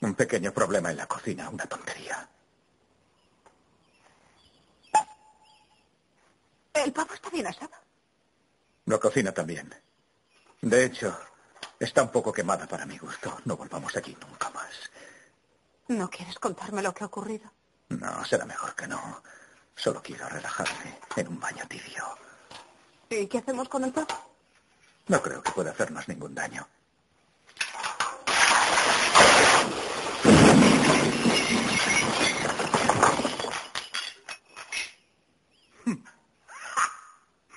Un pequeño problema en la cocina, una tontería. El pavo está bien asado. La cocina también. De hecho, está un poco quemada para mi gusto. No volvamos aquí nunca más. ¿No quieres contarme lo que ha ocurrido? No, será mejor que no. Solo quiero relajarme en un baño tibio. ¿Y qué hacemos con el pavo? No creo que pueda hacernos ningún daño.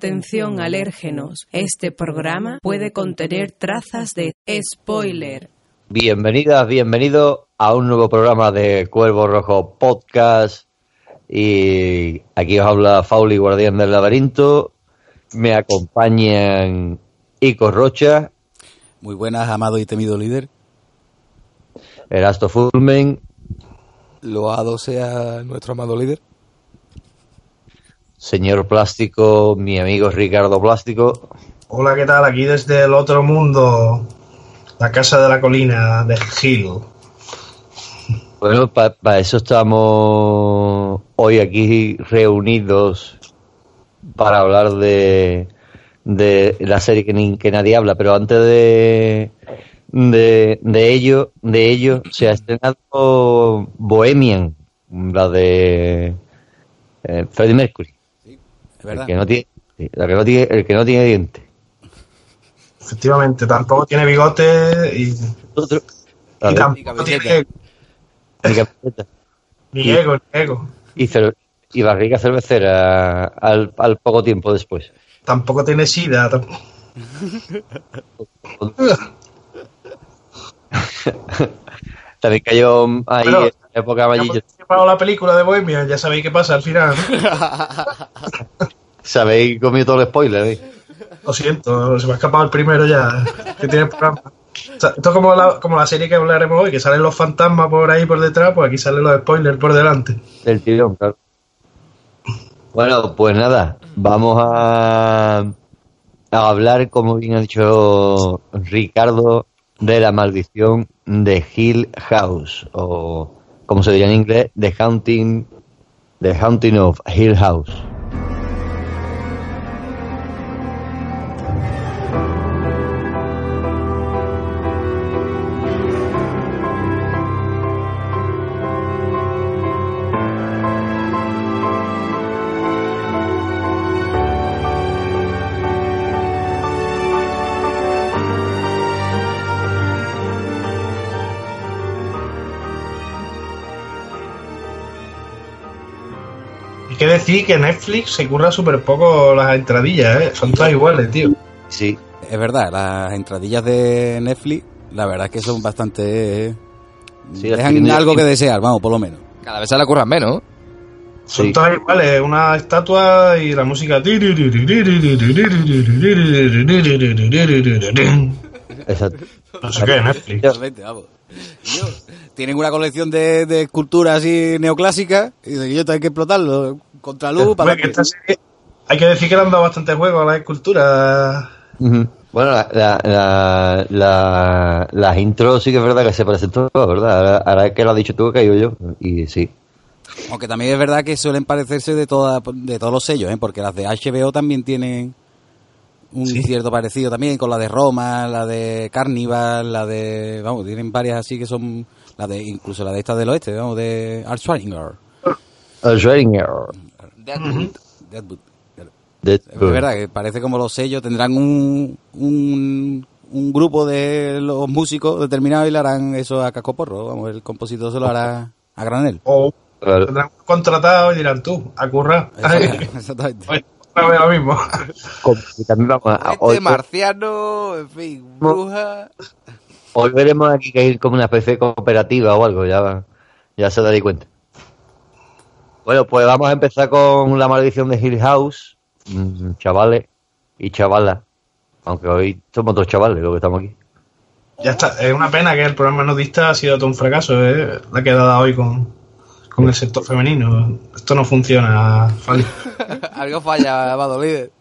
Atención alérgenos, este programa puede contener trazas de spoiler. Bienvenidas, bienvenidos a un nuevo programa de Cuervo Rojo Podcast. Y aquí os habla Fauli, Guardián del Laberinto. Me acompañan Ico Rocha, Muy buenas, amado y temido líder. Erasto Fulmen, Loado sea nuestro amado líder. Señor Plástico, mi amigo Ricardo Plástico. Hola, ¿qué tal? Aquí desde el otro mundo, la casa de la colina de Hill. Bueno, para eso estamos hoy aquí reunidos para hablar de, de la serie que, ni- que nadie habla, pero antes de, de, de ello, de ello se ha estrenado Bohemian, la de eh, Freddie Mercury, El que no tiene, la que no tiene, el que no tiene diente. Efectivamente, tampoco tiene bigote y, Otro- y tampoco tiene ni camiseta. ni ego, ni ego. y, cer- y barriga cervecera al, al poco tiempo después. Tampoco tiene sida. tam- También cayó ahí Bueno, en la época parado la película de Bohemia, ya sabéis qué pasa al final. Sabéis comido todo el spoiler, ¿eh? Lo siento, se me ha escapado el primero ya. Que tiene el programa. O sea, esto es como la, como la serie que hablaremos hoy, que salen los fantasmas por ahí por detrás, pues aquí salen los spoilers por delante. Del tirón, claro. Bueno, pues nada, vamos a, a hablar, como bien ha dicho Ricardo, de la maldición de Hill House, o como se diría en inglés, The Haunting, The Haunting of Hill House. Decir que Netflix se curra súper poco las entradillas, ¿eh? Son todas iguales, tío. Sí, Es verdad, las entradillas de Netflix, la verdad es que son bastante... eh, Sí, dejan algo que desear, vamos, por lo menos. Cada vez se la curran menos. Son Sí. todas iguales, una estatua y la música. exacto. No sé qué, Netflix. Totalmente, vamos. Yo- tienen una colección de, de esculturas así neoclásicas y dicen, yo tengo que explotarlo. Contraluz, para Hombre, que esta serie- hay que decir que le han dado bastante juego a las esculturas. Ujú. Bueno, la, la, la, la- las intros sí que es verdad que se parecen todas, ¿verdad? Ahora, ahora que lo has dicho tú, he caído yo. Y sí. Aunque también es verdad que suelen parecerse de, toda, de todos los sellos, ¿eh? porque las de HBO también tienen un Sí. cierto parecido también, con la de Roma, la de Carnival, la de... Vamos, tienen varias así que son... La de, incluso la de esta del oeste, vamos, de Art Schwarzenegger. El Deadwood. Deadwood, claro. de- Es verdad que parece como los sellos tendrán un, un, un grupo de los músicos determinados y le harán eso a cascoporro. Vamos, el compositor se lo hará a granel. O Claro. tendrán contratado y dirán tú, a currar. Exactamente. Vez lo mismo. Este marciano, en fin, bruja. hoy veremos aquí que hay como una especie de cooperativa o algo, ya, ya se daréis cuenta. Bueno, pues vamos a empezar con la maldición de Hill House, Mm, chavales y chavalas. Aunque hoy somos dos chavales los que estamos aquí. Ya está. Es una pena que el programa nudista ha sido todo un fracaso, ¿eh? La quedada hoy con, con el sector femenino. Esto no funciona, Fali. Algo falla, Amado Líder.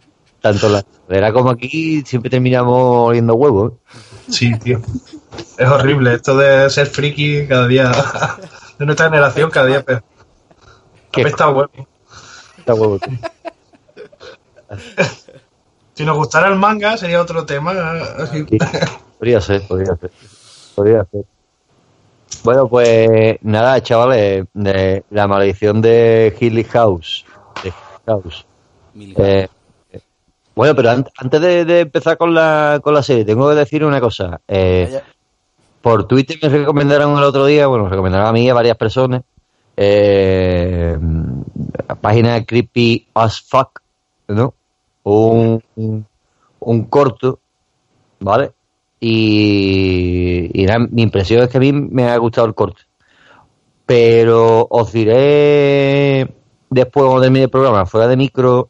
Tanto la era como aquí siempre terminamos oliendo huevos. ¿eh? Sí, tío. Es horrible. Esto de ser friki cada día. De nuestra generación, cada día peor. Qué Apesta a huevo. Está huevo, tío. Si nos gustara el manga, sería otro tema. Así. Podría ser, podría ser. Podría ser. Bueno, pues nada, chavales, de la maldición de Hilly House. De House. Eh, eh, bueno, pero an- antes de, de empezar con la, con la serie, tengo que decir una cosa. Eh, por Twitter me recomendaron el otro día, bueno, me recomendaron a mí y a varias personas, eh, página Creepy as Fuck, ¿no? Un, un, corto, ¿vale? Y, mi impresión es que a mí me ha gustado el corto. Pero os diré después cuando termine el programa, fuera de micro,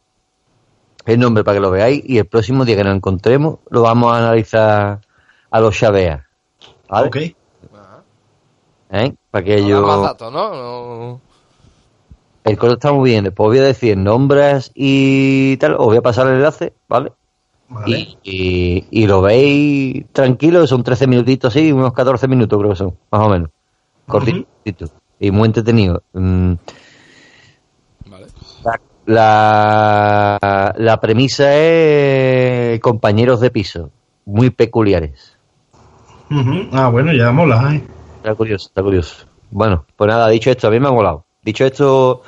el nombre para que lo veáis y el próximo día que nos encontremos lo vamos a analizar a los chaveas. ¿Vale? ¿Eh? Para que No yo... más datos, ¿no? No. El corto está muy bien. Después voy a decir nombres y tal. Os voy a pasar el enlace, ¿vale? Vale. Y, y, y lo veis tranquilo. Son 13 minutitos, sí, unos 14 minutos creo que son, más o menos. Cortito. Y muy entretenido. Mm, Vale. La, la, la premisa es compañeros de piso. Muy peculiares. Ah, bueno, ya mola, ¿eh? Está curioso, está curioso. Bueno, pues nada, dicho esto, a mí me ha molado. Dicho esto,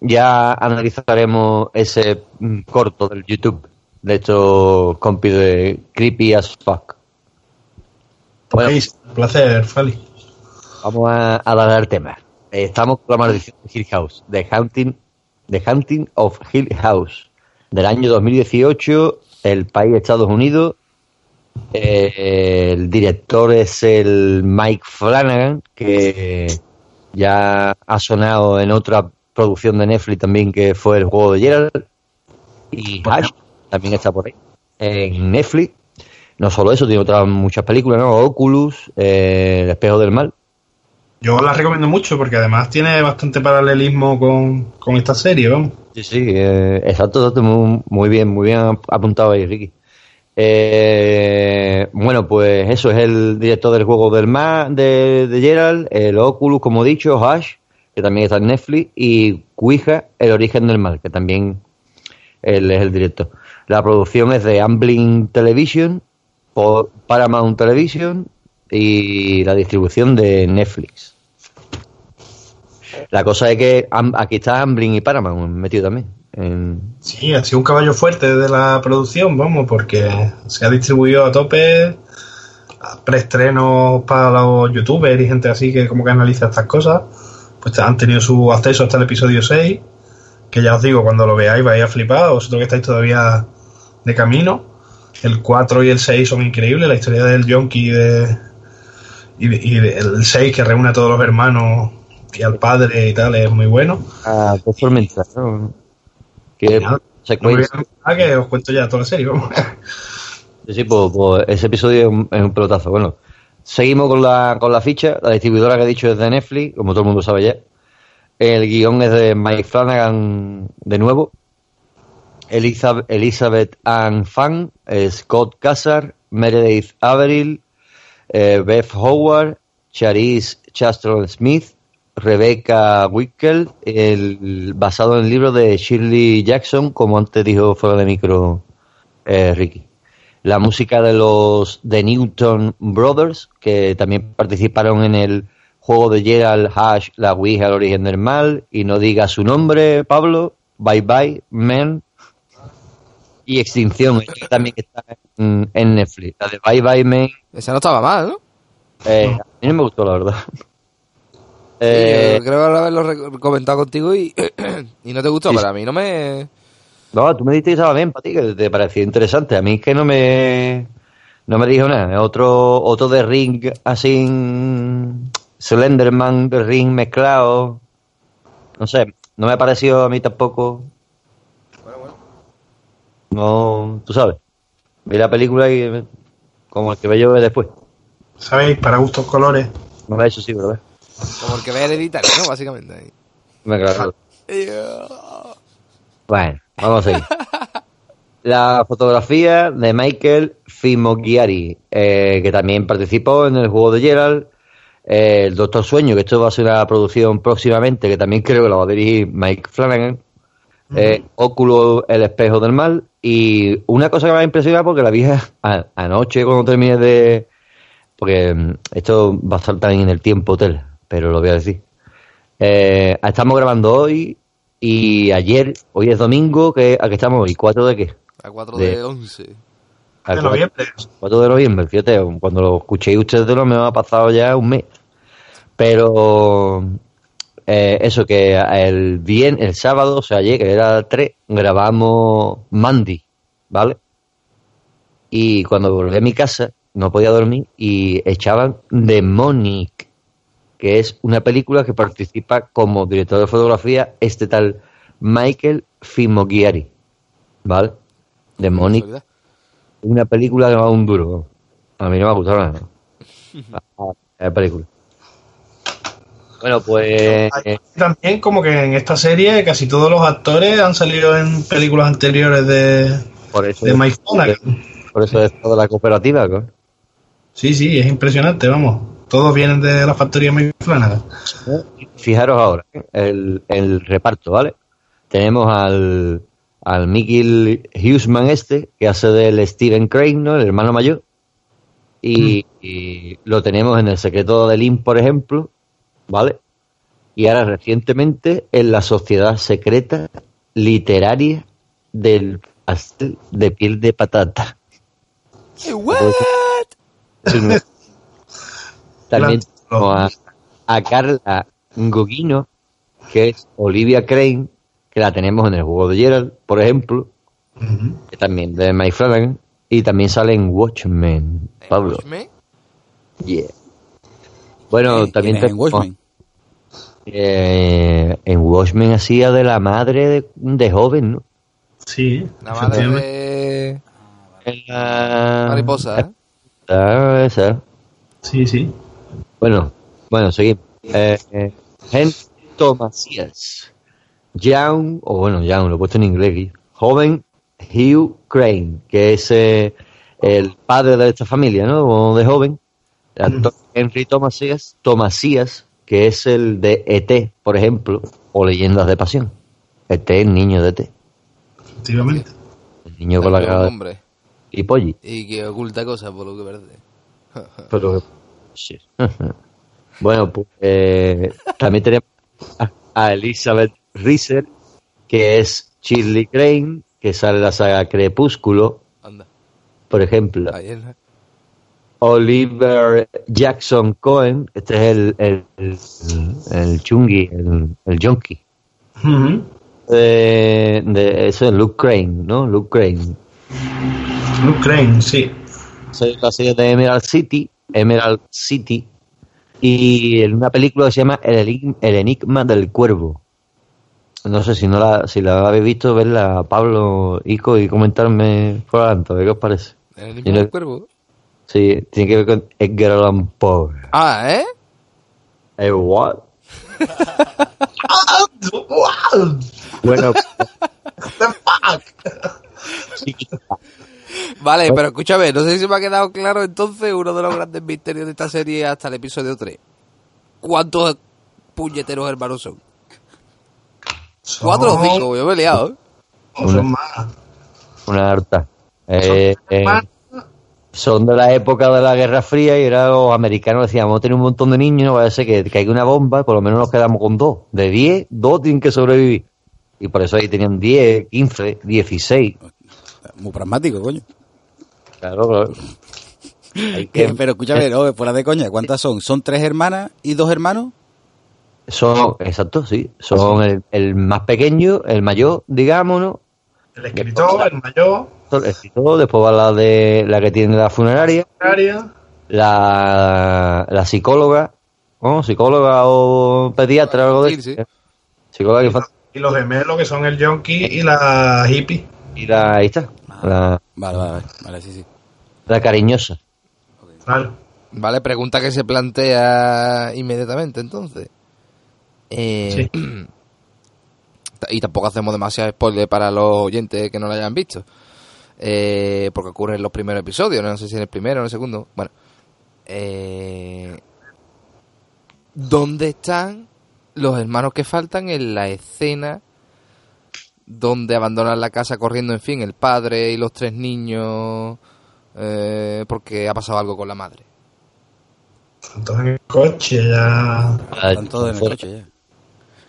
ya analizaremos ese mm, corto del YouTube de estos compis de Creepy as Fuck. Bueno, Pues, un placer, Fali. vamos a, a dar al tema. Eh, Estamos con la maldición de Hill House, The Hunting, The Hunting of Hill House, del año 2018, el país Estados Unidos. Eh, el director es el Mike Flanagan, que ya ha sonado en otra producción de Netflix también, que fue el juego de Gerald. Y Ash también está por ahí, en Netflix. No solo eso, tiene otras muchas películas, ¿no? Oculus, eh, El espejo del mal. Yo la recomiendo mucho porque además tiene bastante paralelismo con, con esta serie, vamos. Sí, sí, eh, exacto, exacto, muy, muy bien, muy bien apuntado ahí, Ricky. Eh, bueno, pues eso es el director del juego del mar de, Gerald, el Oculus, como he dicho, Ash, que también está en Netflix, y Ouija, el origen del mal, que también él es el director. La producción es de Amblin Television, por Paramount Television y la distribución de Netflix. La cosa es que aquí está Amblin y Paramount metido también. En- Sí, ha sido un caballo fuerte de la producción, vamos, porque se ha distribuido a tope preestrenos para los youtubers y gente así que como que analiza estas cosas. Pues han tenido su acceso hasta el episodio 6 que ya os digo, cuando lo veáis vais a flipar, vosotros que estáis todavía de camino. El 4 y el 6 son increíbles, la historia del Yonki y, de, y, de- y de- el 6 que reúne a todos los hermanos y al padre y tal, es muy bueno. Ah, dos tormentas, ¿no? Que No os cuento ya toda la serie, vamos. Sí, sí, pues, pues ese episodio es un, es un pelotazo. Bueno, seguimos con la, con la ficha. La distribuidora que he dicho es de Netflix, como todo el mundo sabe ya. El guion es de Mike Flanagan de nuevo. Elizabeth, Elizabeth Ann Fan, eh, Scott Cassar, Meredith Averill, eh, Beth Howard, Charis Chastron Smith, Rebecca Wickel, el, basado en el libro de Shirley Jackson, como antes dijo fuera de micro eh, Ricky. La música de los The Newton Brothers, que también participaron en el juego de Gerald Hash, La Ouija, el origen del mal, y no diga su nombre, Pablo, Bye Bye, Men, y Extinción, que también está en, en Netflix. La de Bye Bye Men, Esa no estaba mal, ¿no? eh, a mí no me gustó, la verdad. Sí, Eh, yo creo haberlo comentado contigo y, y no te gustó, Sí, pero sí. a mí no me... No, tú me dijiste que estaba bien para ti, que te parecía interesante. A mí es que no me no me dijo nada. Otro otro de Ring así mm, Slenderman de Ring mezclado. No sé, no me ha parecido a mí tampoco. No, tú sabes. Vi la película y eh, como el que veo después. ¿Sabéis? Para gustos colores. No me ha hecho sí, ¿verdad? Como el que ve hereditario, ¿no? Básicamente. ahí. Me claro. Bueno, vamos a seguir. La fotografía de Michael Fimogiari, eh, que también participó en el juego de Gerald. Eh, el Doctor Sueño, que esto va a ser una producción próximamente, que también creo que la va a dirigir Mike Flanagan. Eh, Óculo, el espejo del mal. Y una cosa que me ha impresionado, porque la vi a- anoche cuando terminé de. Porque mm, esto va a estar también en el tiempo hotel, pero lo voy a decir. Eh, estamos grabando hoy y ayer, hoy es domingo, que ¿a qué estamos hoy? ¿4 de qué? A 4 De- de 11. A De noviembre. 4 de noviembre, fíjate, cuando lo escuchéis ustedes no me ha pasado ya un mes. Pero eh, eso que el bien, el sábado, o sea, ayer, que era 3, grabamos Mandy, ¿vale? Y cuando volví a mi casa, no podía dormir y echaban Demonic, que es una película que participa como director de fotografía este tal Michael Fimogiari, ¿vale? Demonic Casualidad. una película que va un duro. A mí no me ha gustado nada. La película. Bueno, pues También como que en esta serie casi todos los actores han salido en películas anteriores de, por eso de Mike por eso es toda la cooperativa, ¿no? Sí, sí, es impresionante, vamos. Todos vienen de la factoría Flanagan. Fijaros ahora, el, el reparto, ¿vale? Tenemos al, al Mickey Huseman este, que hace del Steven Crane, ¿no? El hermano mayor. Y, y lo tenemos en El secreto de Lynn, por ejemplo, ¿vale? Y ahora recientemente en la Sociedad Secreta Literaria del Pastel de Piel de Patata. ¿What? También tenemos a, a Carla Gogino, que es Olivia Crane, que la tenemos en el juego de Gerald, por ejemplo, que también de Mike Flanagan, y también sale en Watchmen, Pablo. Watchmen. Yeah. Bueno, también ¿Quién es en Watchmen? eh, en Watchmen hacía de la madre de, de joven, ¿no? Sí, La madre de En la- mariposa, ¿eh? Ah, esa. Sí, sí. Bueno, bueno, seguimos. Eh, eh, Henry Thomasías. Young, o bueno, Young, lo he puesto en inglés aquí. Joven Hugh Crane, que es eh, el padre de esta familia, ¿no? O De joven. Henry Thomasías, Thomasías, que es el de ET, por ejemplo, o Leyendas de Pasión. ET, el niño de ET. Efectivamente. El niño con la cara de hombre. y polli. Y que oculta cosas por lo que parece. Pero, sí. bueno, pues eh, también tenemos a, Elizabeth Risser, que es Shirley Crane, que sale en la saga Crepúsculo, Anda. por ejemplo. Oliver Jackson Cohen, este es el, el, el, el chungi, el, el junkie. De eso es Luke Crane, ¿no? Luke Crane. Luke Crane, sí. Soy la serie de Emerald City, Emerald City, y en una película que se llama El, Enig- El Enigma del Cuervo. No sé si no la, si la habéis visto, verla Pablo, Ico y comentarme por adelante, ¿qué os parece? ¿El enigma no- del cuervo? Sí, tiene que ver con Edgar Allan Poe. Ah, ¿eh? Eh, what? Bueno, The fuck? Vale, pero escúchame, no sé si me ha quedado claro entonces uno de los grandes misterios de esta serie hasta el episodio 3. ¿Cuántos puñeteros hermanos son? ¿Cuatro o cinco? Yo me he liado, ¿eh? Son, son más. una harta. Eh, eh, son de la época de la Guerra Fría y era los americanos decían, vamos a tener un montón de niños, no vaya a ser que caiga una bomba por lo menos nos quedamos con dos. De 10, dos tienen que sobrevivir. Y por eso ahí tenían 10, 15, 16. Muy pragmático, coño. Claro, claro. Hay que- Pero escúchame, no, fuera de coña, ¿cuántas son? ¿Son tres hermanas y dos hermanos? Son, exacto, sí. Son el, el más pequeño, el mayor, digamos, ¿no? El escritor, el mayor, El escritor, después va la de la que tiene la funeraria, la, la psicóloga, ¿no? Psicóloga o pediatra o algo de Sí, sí. Psicóloga infantil. Y los gemelos que son el Yonki y la hippie. Y la, ahí está, la, Vale, vale, vale, vale, sí, sí. La cariñosa. Vale, pregunta que se plantea inmediatamente entonces. Eh, y tampoco hacemos demasiado spoiler para los oyentes que no lo hayan visto. Eh, porque ocurre en los primeros episodios, no sé si en el primero o en el segundo. Bueno. Eh, ¿Dónde están los hermanos que faltan en la escena donde abandonan la casa corriendo, en fin, el padre y los tres niños eh, porque ha pasado algo con la madre? Entonces en el coche ya. Están todos en el coche ya.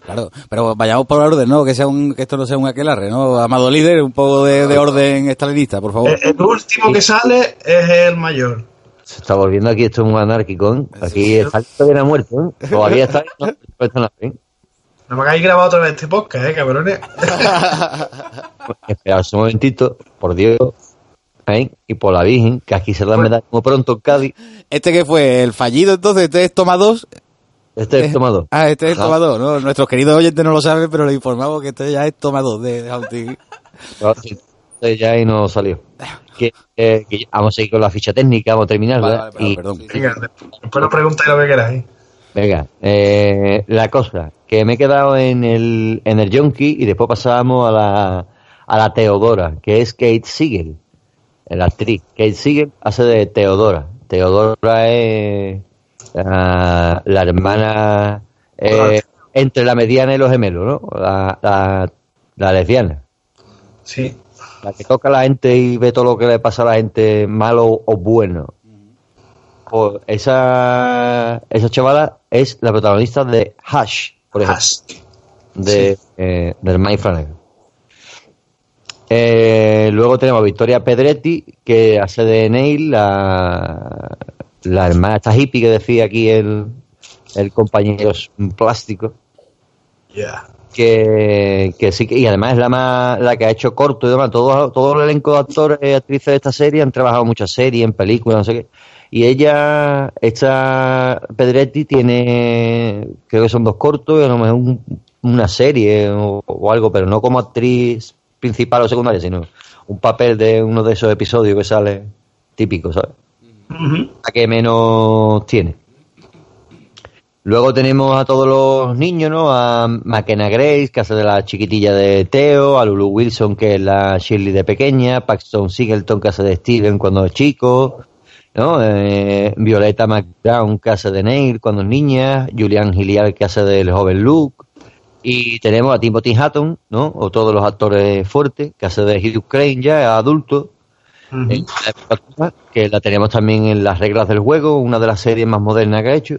Claro, pero vayamos por orden, ¿no? Que sea un, que esto no sea un aquelarre, ¿no? Amado líder, un poco de, de orden estalinista, por favor. El, el último que sale es el mayor. Se está volviendo aquí esto muy anárquico, ¿eh? Aquí está todavía no ha muerto, ¿eh? Todavía está. No me hagáis grabado otra vez este podcast, eh, cabrones. Esperaos un momentito, por Dios, ¿eh? y por la Virgen, que aquí se la me da como pronto en Cádiz. Este que fue el fallido, entonces, este es toma dos. Este es el tomador. Ah, este es Ajá. toma dos, ¿no? Nuestros queridos oyentes no lo saben, pero les informamos que este ya es toma dos de. Ahora sí, este ya y no salió. Que, eh, que vamos a seguir con la ficha técnica, vamos a terminar, Vale, ¿verdad? vale, Y- perdón. Venga, después nos preguntáis lo que queráis. Venga, eh, la cosa, que me he quedado en el, en el Junkie y después pasábamos a la, a la Teodora, que es Kate Siegel, la actriz. Kate Siegel hace de Teodora. Teodora es la, la hermana eh, entre la mediana y los gemelos, ¿no? La, la, la lesbiana. Sí. La que toca a la gente y ve todo lo que le pasa a la gente, malo o bueno. Pues esa, esa chavala es la protagonista de Hash, por ejemplo, Hask. de, eh, del Mike Flanagan. Eh, luego tenemos a Victoria Pedretti, que hace de Neil, la, la hermana esta hippie que decía aquí el, el compañero plástico. Ya. que, que sí que y además es la más la que ha hecho corto y demás. Todo, todo el elenco de actores y actrices de esta serie han trabajado muchas series en películas no sé qué. Y ella esta Pedretti tiene creo que son dos cortos y a lo mejor un- una serie o, o algo pero no como actriz principal o secundaria sino un papel de uno de esos episodios que sale típico ¿sabes? La que menos tiene. Luego tenemos a todos los niños, ¿no? A McKenna Grace, que hace de la chiquitilla de Theo, a Lulu Wilson, que es la Shirley de pequeña, Paxton Singleton, que hace de Steven cuando es chico, ¿no? Eh, Violeta McBrown, que hace de Neil cuando es niña, Julian Hilliard, que hace del joven Luke, y tenemos a Timothy Hatton, ¿no? O todos los actores fuertes, que hace de Hugh Crane ya, adulto, la época, que la tenemos también en las reglas del juego, una de las series más modernas que ha hecho.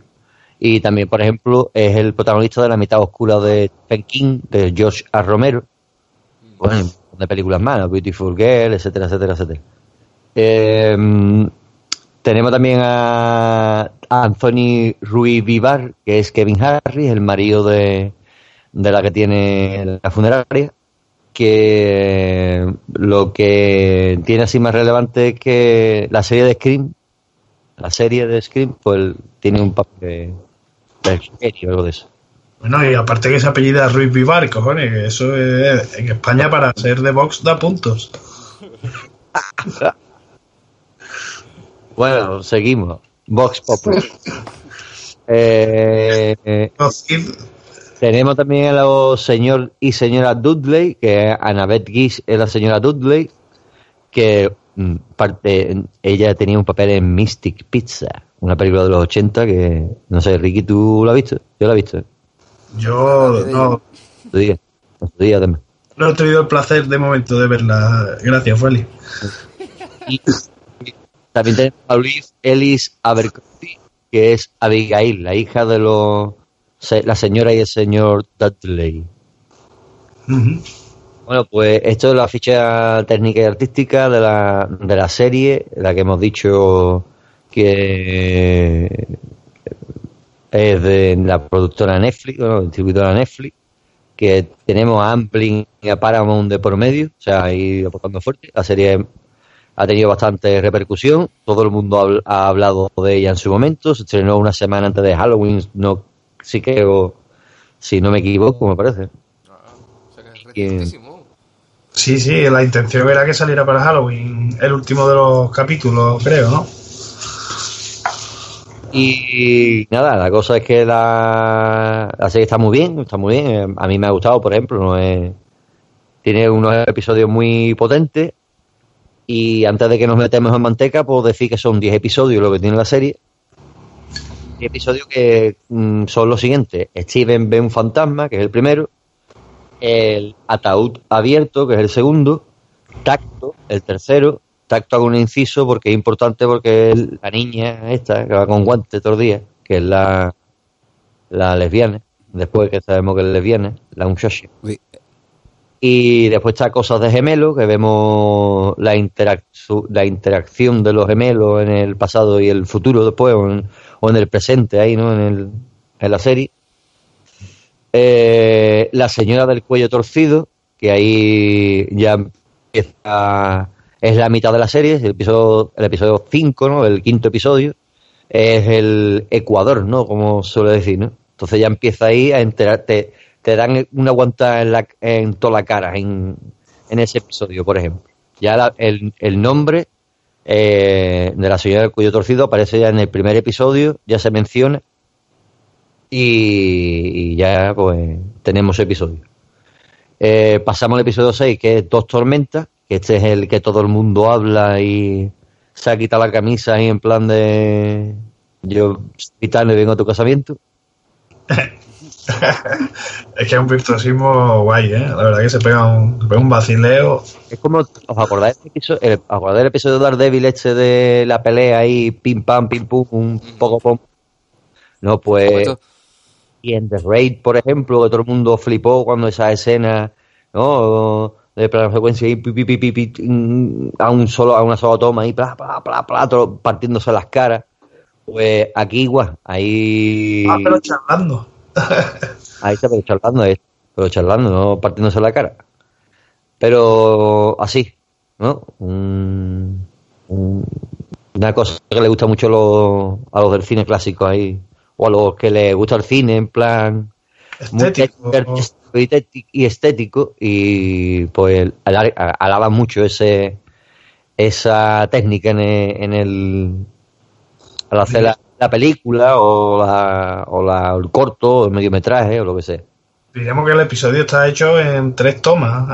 Y también, por ejemplo, es el protagonista de La mitad oscura de Stephen King, de George A. Romero. Bueno, de películas más, ¿no? Beautiful Girl, etcétera, etcétera, etcétera. Eh, tenemos también a Anthony Ruiz Vivar, que es Kevin Harris, el marido de, de la que tiene la funeraria, que lo que tiene así más relevante es que la serie de Scream, la serie de Scream, pues tiene un papel de, de algo de eso. Bueno, y aparte que ese apellido es Ruiz Vivar, cojones, que eso es, en España para ser de Vox da puntos. bueno, seguimos. Vox Popular. Eh, eh, tenemos también a los señor y señora Dudley, que Annabeth Gish es la señora Dudley, que mm, parte, ella tenía un papel en Mystic Pizza, una película de los 80 que, no sé, Ricky, ¿tú la has visto? Yo la he visto. Yo no. No he tenido el placer de momento de verla. Gracias, Feli. también tenemos a Luis Ellis Abercrombie, que es Abigail, la hija de los la señora y el señor Dudley. Bueno, pues esto es la ficha técnica y artística de la, de la serie, la que hemos dicho que es de la productora Netflix, bueno, distribuidora Netflix, que tenemos a Amplin y a Paramount de por medio, o sea, ahí aportando fuerte. La serie ha tenido bastante repercusión, todo el mundo ha, hablado de ella en su momento, se estrenó una semana antes de Halloween, no sí que, si no me equivoco, me parece. Sí, sí, la intención era que saliera para Halloween, el último de los capítulos, creo, ¿no? Y nada, la cosa es que la, la serie está muy bien, está muy bien. A mí me ha gustado, por ejemplo, no es, tiene unos episodios muy potentes. Y antes de que nos metemos en manteca, puedo decir que son 10 episodios lo que tiene la serie episodios que mm, son los siguientes. Steven ve un fantasma, que es el primero. El ataúd abierto, que es el segundo. Tacto, el tercero. Tacto hago un inciso porque es importante porque la niña esta, que va con guantes todos los días, que es la, la lesbiana, después que sabemos que es lesbiana, la muchacha. Y después está Cosas de Gemelo, que vemos la, la interacción de los gemelos en el pasado y el futuro después, o en, el presente ahí, ¿no? En, el, en la serie. Eh, la señora del cuello torcido, que ahí ya empieza, es la mitad de la serie, el episodio, el episodio 5, ¿no? El quinto episodio, es el Ecuador, ¿no? Como suele decir, ¿no? Entonces ya empieza ahí a enterarte te dan una guanta en, la, en toda la cara en, en ese episodio, por ejemplo. Ya el, el, nombre eh, de la señora del cuello torcido aparece ya en el primer episodio, ya se menciona y, ya pues tenemos episodio. Eh, pasamos al episodio 6, que es Dos Tormentas, que este es el que todo el mundo habla y se ha quitado la camisa ahí en plan de yo y vengo a tu casamiento. es que es un virtuosismo guay, ¿eh? La verdad que se pega un, se pega un vacileo. Es como, ¿os acordáis del episodio, el, acordáis del episodio de Daredevil este de la pelea ahí, pim pam, pim pum, un poco pom? No, pues... Y en The Raid, por ejemplo, que todo el mundo flipó cuando esa escena, ¿no? De plano secuencia y pi, pi, pi, a un solo, a una sola toma y bla, bla, bla, bla, todo partiéndose las caras. Pues aquí igual, ahí... Ah, pero charlando. Ahí está, pero charlando, eh, pero charlando, no partiéndose la cara. Pero así, ¿no? una cosa que le gusta mucho a los del cine clásico ahí, o a los que les gusta el cine en plan estético, y estético, y pues alaban mucho ese esa técnica en el, en el al hacer la, la película o, la, o la, el corto o el mediometraje o lo que sea. Diríamos que el episodio está hecho en tres tomas,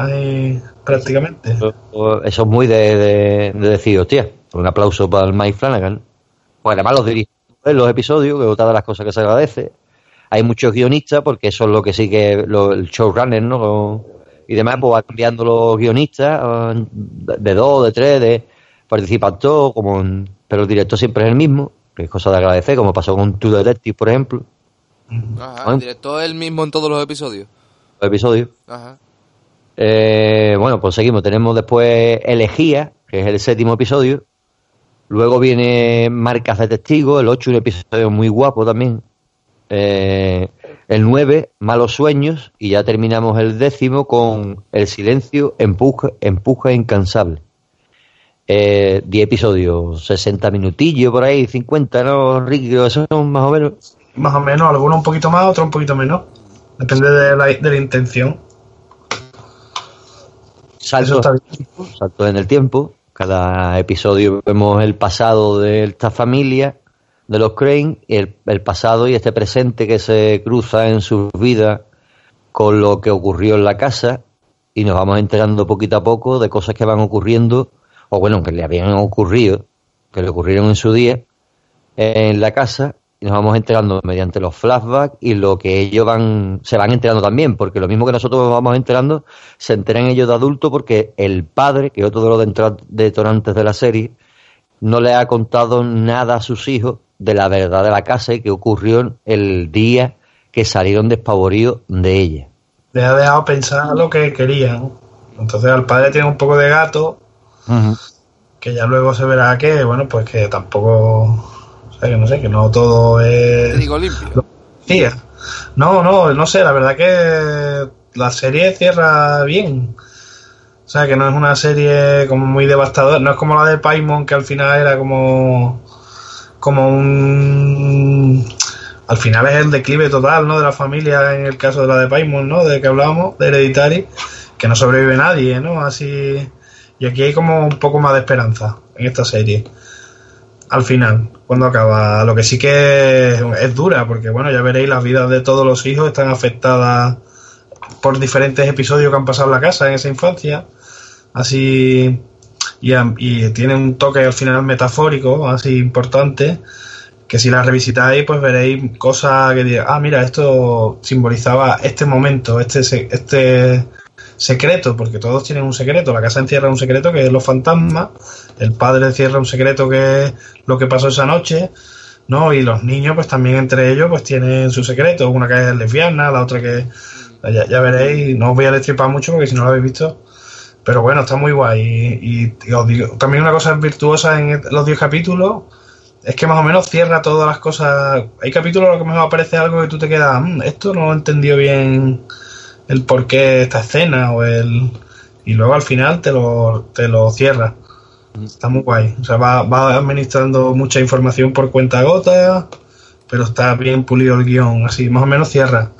prácticamente. Eso, es muy de, decir, hostia, un aplauso para el Mike Flanagan. Pues además los dirige los episodios, que es otra de las cosas que se agradece. Hay muchos guionistas, porque eso es lo que sigue lo, el showrunner, ¿no? y demás, pues va cambiando los guionistas, de dos, de tres, de participan todos, como pero el director siempre es el mismo que es cosa de agradecer, como pasó con True Detective, por ejemplo. Ajá, el director es el mismo en todos los episodios. Los episodios. Ajá. Eh, bueno, pues seguimos. Tenemos después Elegía, que es el séptimo episodio. Luego viene Marcas de Testigo, el 8, un episodio muy guapo también. Eh, el 9, Malos Sueños, y ya terminamos el décimo con El Silencio, Empuja, empuja Incansable. Eh, 10 episodios, 60 minutillos por ahí, 50, ¿no, Ricky? Eso son más o menos. Más o menos, algunos un poquito más, otros un poquito menos. Depende de la, de la intención. Saltos, saltos en el tiempo. Cada episodio vemos el pasado de esta familia, de los Crane, y el, el pasado y este presente que se cruza en sus vidas con lo que ocurrió en la casa y nos vamos enterando poquito a poco de cosas que van ocurriendo, o bueno, que le habían ocurrido, que le ocurrieron en su día en la casa y nos vamos enterando mediante los flashbacks y lo que ellos van se van enterando también, porque lo mismo que nosotros nos vamos enterando, se enteran ellos de adultos porque el padre, que es otro de los detonantes de la serie, no le ha contado nada a sus hijos de la verdad de la casa y que ocurrió el día que salieron despavoridos de ella. Le ha dejado pensar lo que querían. Entonces al padre tiene un poco de gato, que ya luego se verá que, bueno, pues que tampoco, o sea, que no sé, que no todo Te es... digo limpio. No, no, no sé, la verdad que la serie cierra bien. O sea, que no es una serie como muy devastadora, no es como la de Paimon, que al final era como como un al final es el declive total, ¿no? de la familia en el caso de la de Paimon, ¿no? de que hablábamos, de Hereditary, que no sobrevive nadie, ¿no? Así y aquí hay como un poco más de esperanza en esta serie al final, cuando acaba. Lo que sí que es, dura, porque bueno, ya veréis, las vidas de todos los hijos están afectadas por diferentes episodios que han pasado en la casa en esa infancia. Así. Y, tiene un toque al final metafórico, así importante, que si la revisitáis, pues veréis cosas que digáis, ah, mira, esto simbolizaba este momento, este, este secreto, porque todos tienen un secreto. La casa encierra un secreto que es los fantasmas, el padre encierra un secreto que es lo que pasó esa noche, ¿no? Y los niños, pues también entre ellos, pues tienen su secreto. Una que es lesbiana, la otra que. Ya, ya veréis, no os voy a destripar mucho porque si no lo habéis visto. Pero bueno, está muy guay. Y, y- os digo, también una cosa virtuosa en los 10 capítulos es que más o menos cierra todas las cosas. Hay capítulos en los que mejor aparece algo que tú te quedas, "Mm, esto no lo he entendido bien el por qué esta escena o el. Y luego al final te lo, te lo cierra. Está muy guay. O sea, va, va administrando mucha información por cuenta gota, pero está bien pulido el guion, así, más o menos cierra.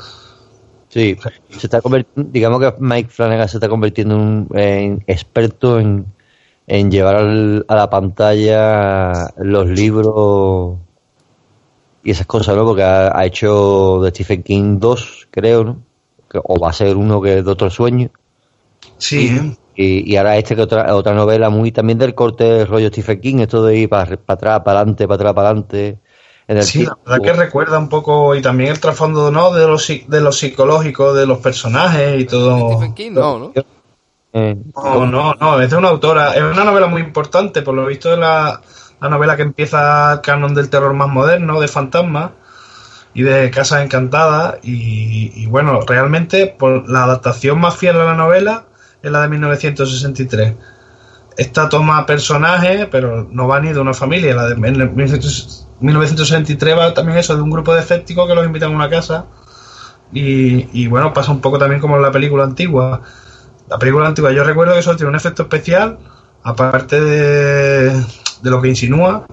Sí, se está digamos que Mike Flanagan se está convirtiendo en, un- en experto en, en llevar al- a la pantalla los libros y esas cosas, ¿no? Porque ha, ha hecho de Stephen King dos, creo, ¿no? Que- o va a ser uno que es Doctor Sueño. Sí, ¿eh? Y, y ahora este que otra, otra novela muy también del corte rollo Stephen King, esto de ir para, para atrás, para adelante, para atrás, para adelante. En el Sí, la tiempo. verdad que recuerda un poco, y también el trasfondo ¿no? de, los, psi- de los psicológicos, de los personajes y todo. Stephen King, no, ¿no? Eh, No, no, no, es de una autora. Es una novela muy importante, por lo visto es la, la novela que empieza el canon del terror más moderno, de fantasmas y de casas encantadas. Y, bueno, realmente por la adaptación más fiel a la novela es la de 1963. Esta toma personajes, pero no va ni de una familia. La de 1963 va también eso, de un grupo de escépticos que los invitan a una casa. Y, bueno, pasa un poco también como en la película antigua. La película antigua, yo recuerdo que eso tiene un efecto especial, aparte de, de lo que insinúa.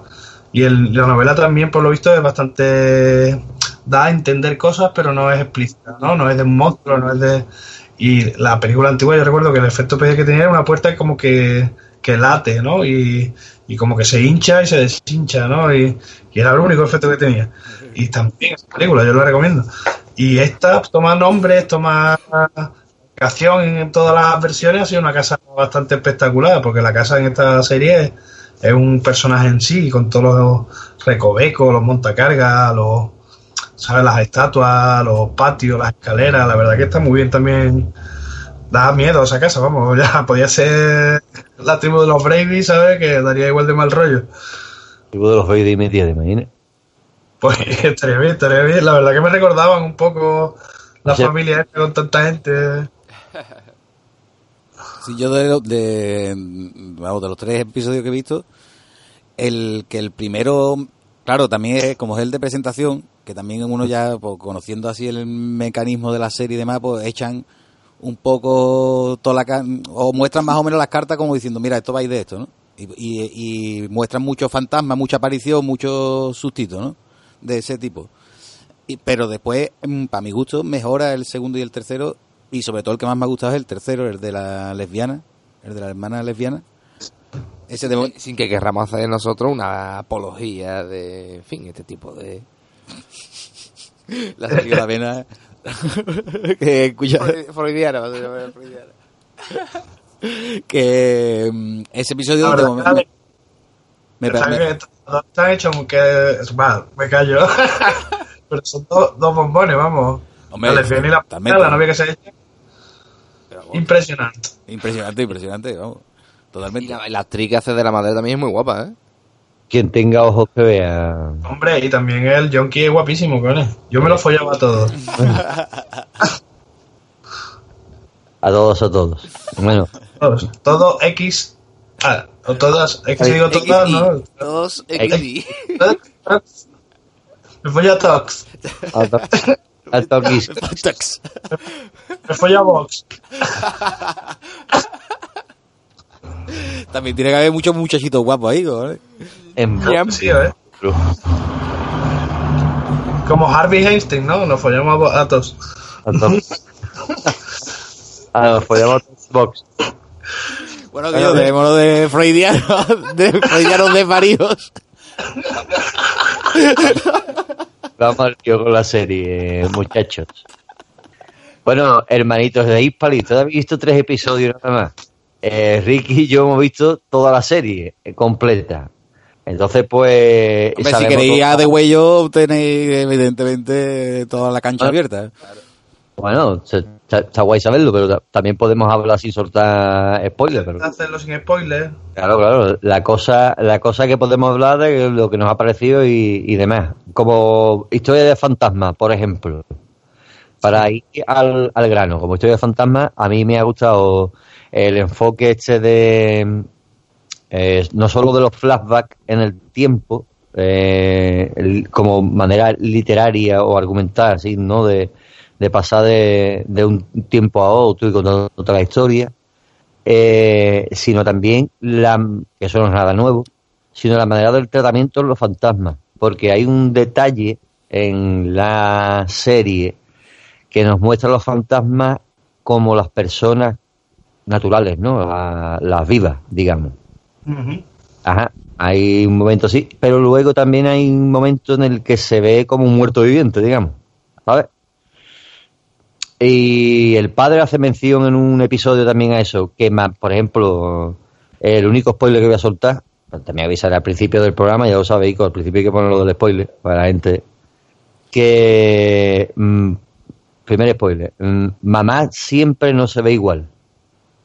Y la novela también, por lo visto, es bastante. Da a entender cosas, pero no es explícita, ¿no? No es de un monstruo, no es de. Y la película antigua, yo recuerdo que el efecto que tenía era una puerta como que, que late, ¿no? Y, y como que se hincha y se deshincha, ¿no? Y, y era el único efecto que tenía. Y también esa película, yo la recomiendo. Y esta toma nombres, toma acción en todas las versiones ha sido una casa bastante espectacular, porque la casa en esta serie es, es un personaje en sí, con todos los recovecos, los montacargas, los ¿sabes? las estatuas, los patios, las escaleras, la verdad que está muy bien también. Da miedo esa casa, vamos, ya podía ser la tribu de los Bravey, ¿sabes? Que daría igual de mal rollo. Tipo de los Vader y media, ¿te imaginas? Pues estaría bien, estaría bien. La verdad que me recordaban un poco la familia esta con tanta gente. Sí, yo de, de, vamos, de los tres episodios que he visto, el que el primero, claro, también es como es el de presentación, que también uno ya, pues, conociendo así el mecanismo de la serie y demás, pues echan un poco toda la o muestran más o menos las cartas como diciendo, mira, esto va a ir de esto, ¿no? Y, y, y muestran muchos fantasmas, mucha aparición, muchos sustitos, ¿no? De ese tipo. Y, pero después, para mi gusto, mejora el segundo y el tercero, y sobre todo el que más me ha gustado es el tercero, el de la lesbiana, el de la hermana lesbiana. Ese de, Sin que querramos hacer nosotros una apología de, en fin, este tipo de... la salió la vena que escucha Freudiana, va a ser freudiana. que mm, ese episodio de momento- me, me- como que. Va, me callo. Pero son dos, dos bombones, vamos. Hombre, la lesbiana y la, totalmente. la novia que se Impresionante. impresionante, impresionante, vamos. Y Totalmente. la actriz que hace de la madre también es muy guapa, ¿eh? Quien tenga ojos que vea. Hombre, y también el Jonky es guapísimo, cojones. Yo me lo follaba a todos. A todos, a todos. Bueno, Todos. Todo X. Ah, o todas. Es que si digo todas, ¿no? Todos XD. Me follo a Tox. a, to- a toquis. Me follo a Vox. También tiene que haber muchos muchachitos guapos ahí, ¿vale? En Sí, ¿eh? Como Harvey Einstein, ¿no? Nos follamos a, a todos. a to- Ah, pues llamamos box. Bueno, que yo tenemos lo de freudianos, de freudianos desvaríos. Vamos al tío con la serie, muchachos. Bueno, hermanitos de Hispali, ¿todavía habéis visto tres episodios nada más? Eh, Ricky y yo hemos visto toda la serie eh, completa. Entonces, pues. Hombre, si queréis a de huello, tenéis evidentemente toda la cancha abierta. Bueno, está, está guay saberlo, pero ta- también podemos hablar sin soltar spoilers. Pero, Hacerlo sin spoiler. claro, claro, la cosa, la cosa que podemos hablar de lo que nos ha parecido y, y demás. Como historia de fantasma, por ejemplo. Para ir al, al grano, como historia de fantasma, a mí me ha gustado el enfoque este de eh, no solo de los flashbacks en el tiempo, eh, como manera literaria o argumental, así, ¿no? De, de pasar de, de un tiempo a otro y contar otra historia, eh, sino también, la, que eso no es nada nuevo, sino la manera del tratamiento de los fantasmas, porque hay un detalle en la serie que nos muestra a los fantasmas como las personas naturales, ¿no? La- las vivas, digamos. Ajá, hay un momento así, pero luego también hay un momento en el que se ve como un muerto viviente, digamos, ¿sabes? Y el padre hace mención en un episodio también a eso, que ma- por ejemplo, el único spoiler que voy a soltar, pues también avisaré al principio del programa, ya lo sabéis, que al principio hay que ponerlo del spoiler para la gente, que, mm, primer spoiler, mm, mamá siempre no se ve igual.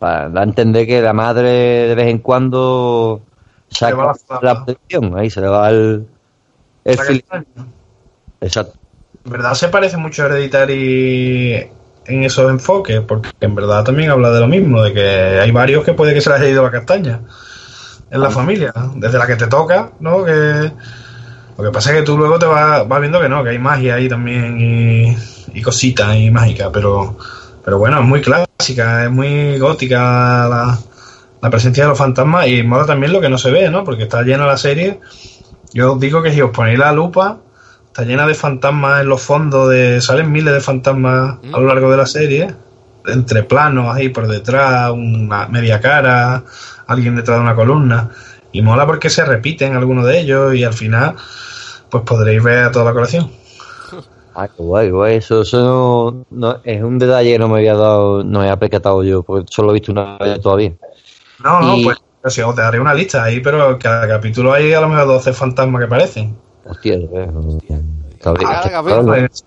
Para dar a entender que la madre de vez en cuando saca la presión, ahí se le va el, el. Exacto. En verdad se parece mucho a Hereditary en esos enfoques, porque en verdad también habla de lo mismo, de que hay varios que puede que se les haya ido la castaña en la familia, desde la que te toca, ¿no? Que lo que pasa es que tú luego te vas, vas viendo que no, que hay magia ahí también y, y cositas y mágica, pero pero bueno, es muy clásica, es muy gótica la, la presencia de los fantasmas y mola también lo que no se ve, ¿no? Porque está llena la serie. Yo os digo que si os ponéis la lupa, está llena de fantasmas en los fondos, de salen miles de fantasmas a lo largo de la serie, entre planos ahí por detrás, una media cara, alguien detrás de una columna, y mola porque se repiten algunos de ellos y al final pues podréis ver toda la colección. Ah, qué guay, guay. Eso, eso no, no- es un detalle que no me había dado, no me había percatado yo, porque solo he visto una vez todavía. No, no, Y- pues si os daré una lista ahí, pero cada capítulo hay a lo mejor 12 fantasmas que aparecen. Hostia. Pues,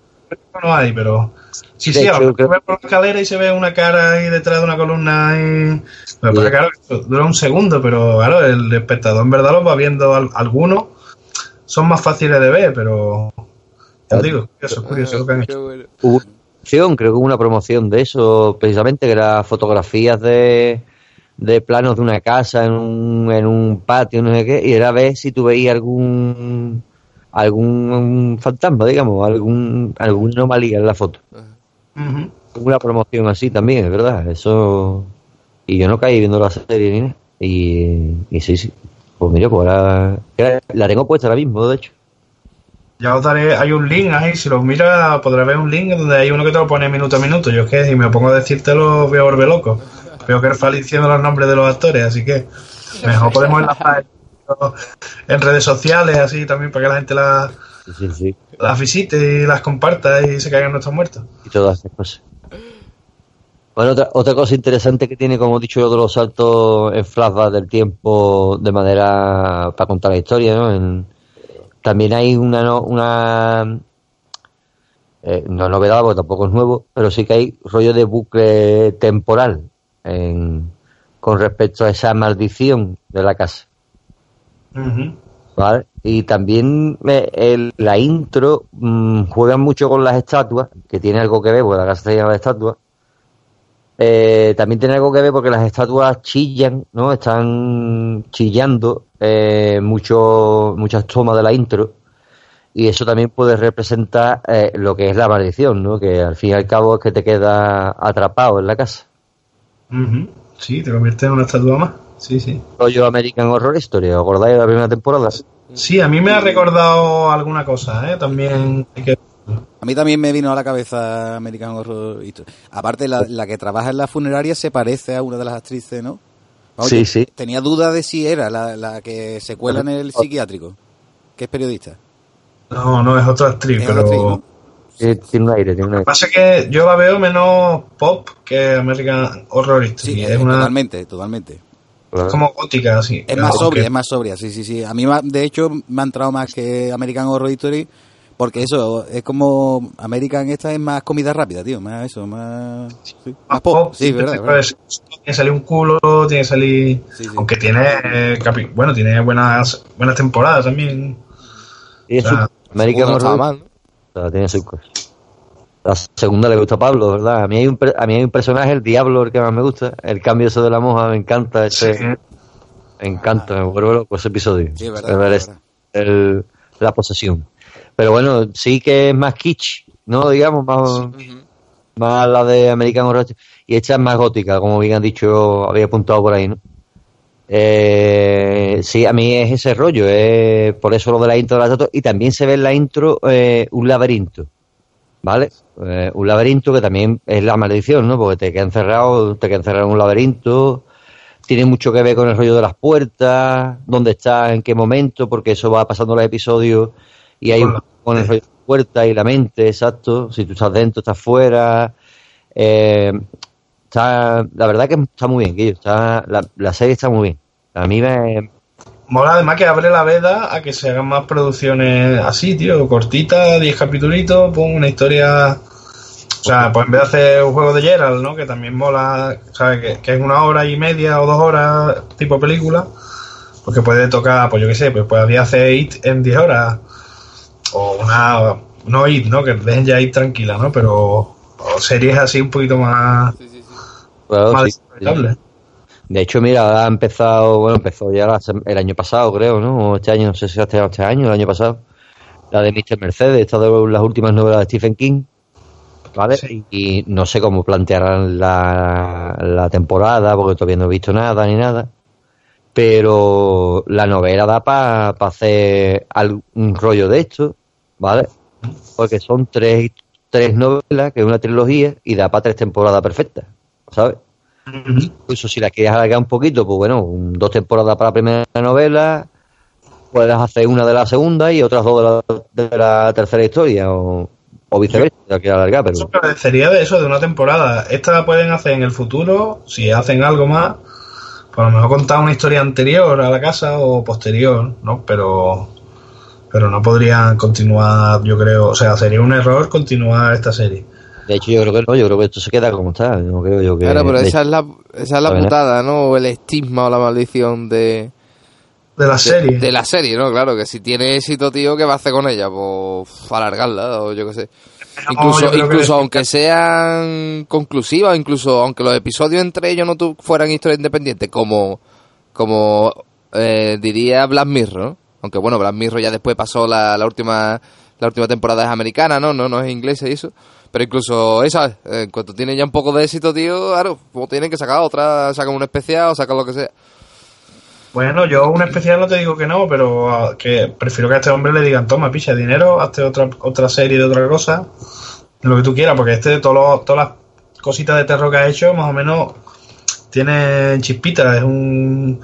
no hay, pero sí, De sí, a hecho, lo mejor creo- ve por la escalera y se ve una cara ahí detrás de una columna y... Pero pasa, claro, dura un segundo, pero claro, el espectador en verdad los va viendo al- algunos son más fáciles de ver, pero os digo, curioso, que bueno. Hubo una promoción, creo que hubo una promoción de eso, precisamente, que era fotografías de, de planos de una casa en un, en un patio, no sé qué, y era ver si tú veías algún algún fantasma, digamos, algún alguna anomalía en la foto. Ujú. Una promoción así también, es verdad. Eso. Y yo no caí viendo la serie ni nada. Y, y sí, sí. Pues mira, pues ahora. La tengo puesta ahora mismo, de hecho. Ya os daré, hay un link ahí, si lo miras podrás ver un link donde hay uno que te lo pone minuto a minuto. Yo es que si me pongo a decírtelo voy a volver loco. Veo que Erfal diciendo los nombres de los actores, así que mejor podemos enlazar en redes sociales así también para que la gente sí, sí. las visite y las comparta y se caigan nuestros muertos. y todas esas cosas. Bueno, otra, otra cosa interesante que tiene, como he dicho yo, de los saltos en flashback del tiempo de manera para contar la historia, ¿no? En- también hay una, no- una eh, no novedad, porque tampoco es nuevo, pero sí que hay rollo de bucle temporal en- con respecto a esa maldición de la casa. Y también eh, el- la intro mm, juega mucho con las estatuas, que tiene algo que ver, porque la casa está llena de estatuas. Eh, también tiene algo que ver porque las estatuas chillan, ¿no? Están chillando eh, mucho, muchas tomas de la intro. Y eso también puede representar eh, lo que es la maldición, ¿no? Que al fin y al cabo es que te queda atrapado en la casa. Sí, te conviertes en una estatua más. Sí, sí. Rollo American Horror Story, ¿os acordáis de la primera temporada? Sí, a mí me ha recordado alguna cosa, ¿eh? También hay que... A mí también me vino a la cabeza American Horror Story. Aparte, la, la que trabaja en la funeraria se parece a una de las actrices, ¿no? Sí, sí. Tenía duda de si era la, la que se cuela en el psiquiátrico, que es periodista. No, no, es otra actriz, Es pero... actriz, ¿no? Tiene un aire, tiene un Lo aire. que pasa es que yo la veo menos pop que American Horror Story. Sí, es una totalmente, totalmente. Claro. como gótica, así. Es más sobria, es más sobria, sí, sí, sí. A mí, ma- de hecho, me ha entrado más que American Horror Story, porque eso, es como American esta es más comida rápida, tío, más eso, más... sí, más más pop, pop, sí, verdad, Tiene verdad. que salir un culo, tiene que salir... Sí, sí. Aunque tiene, eh, bueno, tiene buenas buenas temporadas también. Y Ah, su- American no estaba mal, ¿no? O sea, tiene sus cosas. La segunda le gusta a Pablo, ¿verdad? A mí hay un, a mí hay un personaje, el Diablo, el que más me gusta. El cambio ese de la moja, me encanta. Ese, Sí. Me encanta, me vuelvo loco ese episodio. Sí, El verdad. el- la posesión. Pero bueno, sí que es más kitsch, ¿no? Digamos, más, más la de American Horror. Y esta es más gótica, como bien han dicho, había apuntado por ahí, ¿no? Eh, sí, a mí es ese rollo, es por eso lo de la intro de la estatua. Y también se ve en la intro eh, un laberinto, ¿vale? Eh, un laberinto que también es la maldición, ¿no? Porque te queda encerrado, te queda encerrado en un laberinto. Tiene mucho que ver con el rollo de las puertas, dónde estás, en qué momento, porque eso va pasando los episodios y hay la- con el rollo de puerta y la mente, exacto. Si tú estás dentro, estás fuera. Eh, está, la verdad que está muy bien, Guillo, Está, la, la serie está muy bien. A mí me, Mola además que abre la veda a que se hagan más producciones así, tío, cortitas, 10 capitulitos, pon una historia... O sea, pues en vez de hacer un juego de Gerald, ¿no? Que también mola, ¿sabes? Que, que es una hora y media o dos horas tipo película, pues que puede tocar, pues yo qué sé, pues podría hacer IT en 10 horas. O una... No IT, ¿no? Que dejen ya IT tranquila, ¿no? Pero... O series así un poquito más... sí, sí. disfrutables. De hecho, mira, ahora ha empezado, bueno, empezó ya la el año pasado, creo, ¿no? O este año, no sé si hasta este año, el año pasado. La de Mr. Mercedes, esta de las últimas novelas de Stephen King. ¿Vale? Sí. Y no sé cómo plantearán la, la temporada, porque todavía no he visto nada ni nada. Pero la novela da para hacer al- un rollo de esto, ¿vale? Porque son tres, tres novelas, que es una trilogía, y da para tres temporadas perfectas, ¿sabes? Incluso si la quieres alargar un poquito, pues bueno, dos temporadas para la primera novela, puedes hacer una de la segunda y otras dos de la, de la tercera historia, o, o viceversa, si la quieres alargar, pero Eso parecería de eso, de una temporada. Esta la pueden hacer en el futuro, si hacen algo más, pues a lo mejor contar una historia anterior a la casa o posterior, ¿no? Pero, pero no podrían continuar, yo creo, o sea, sería un error continuar esta serie. de hecho yo creo que no, yo creo que esto se queda como está, no creo yo que... Claro, pero esa es la, esa es la putada, ¿no? O el estigma o la maldición de, De la de, serie. de la serie, ¿no? Claro, que si tiene éxito, tío, ¿qué va a hacer con ella? Pues alargarla, o yo qué sé. Incluso, que- incluso aunque sean conclusivas, incluso aunque los episodios entre ellos no tu- fueran historias independientes, como, como eh, diría Black Mirror, ¿no? Aunque bueno, Black Mirror ya después pasó la, la última la última temporada es americana, ¿no? No, no es inglesa y eso. Pero incluso esa, eh, en cuanto tiene ya un poco de éxito, tío, claro, pues tienen que sacar otra, sacan un especial o sacan lo que sea. Bueno, yo un especial no te digo que no, pero ah, que prefiero que a este hombre le digan, toma, picha dinero, hazte otra, otra serie de otra cosa, lo que tú quieras, porque este, todo lo- todas las cositas de terror que ha hecho, más o menos, tiene chispitas, es un,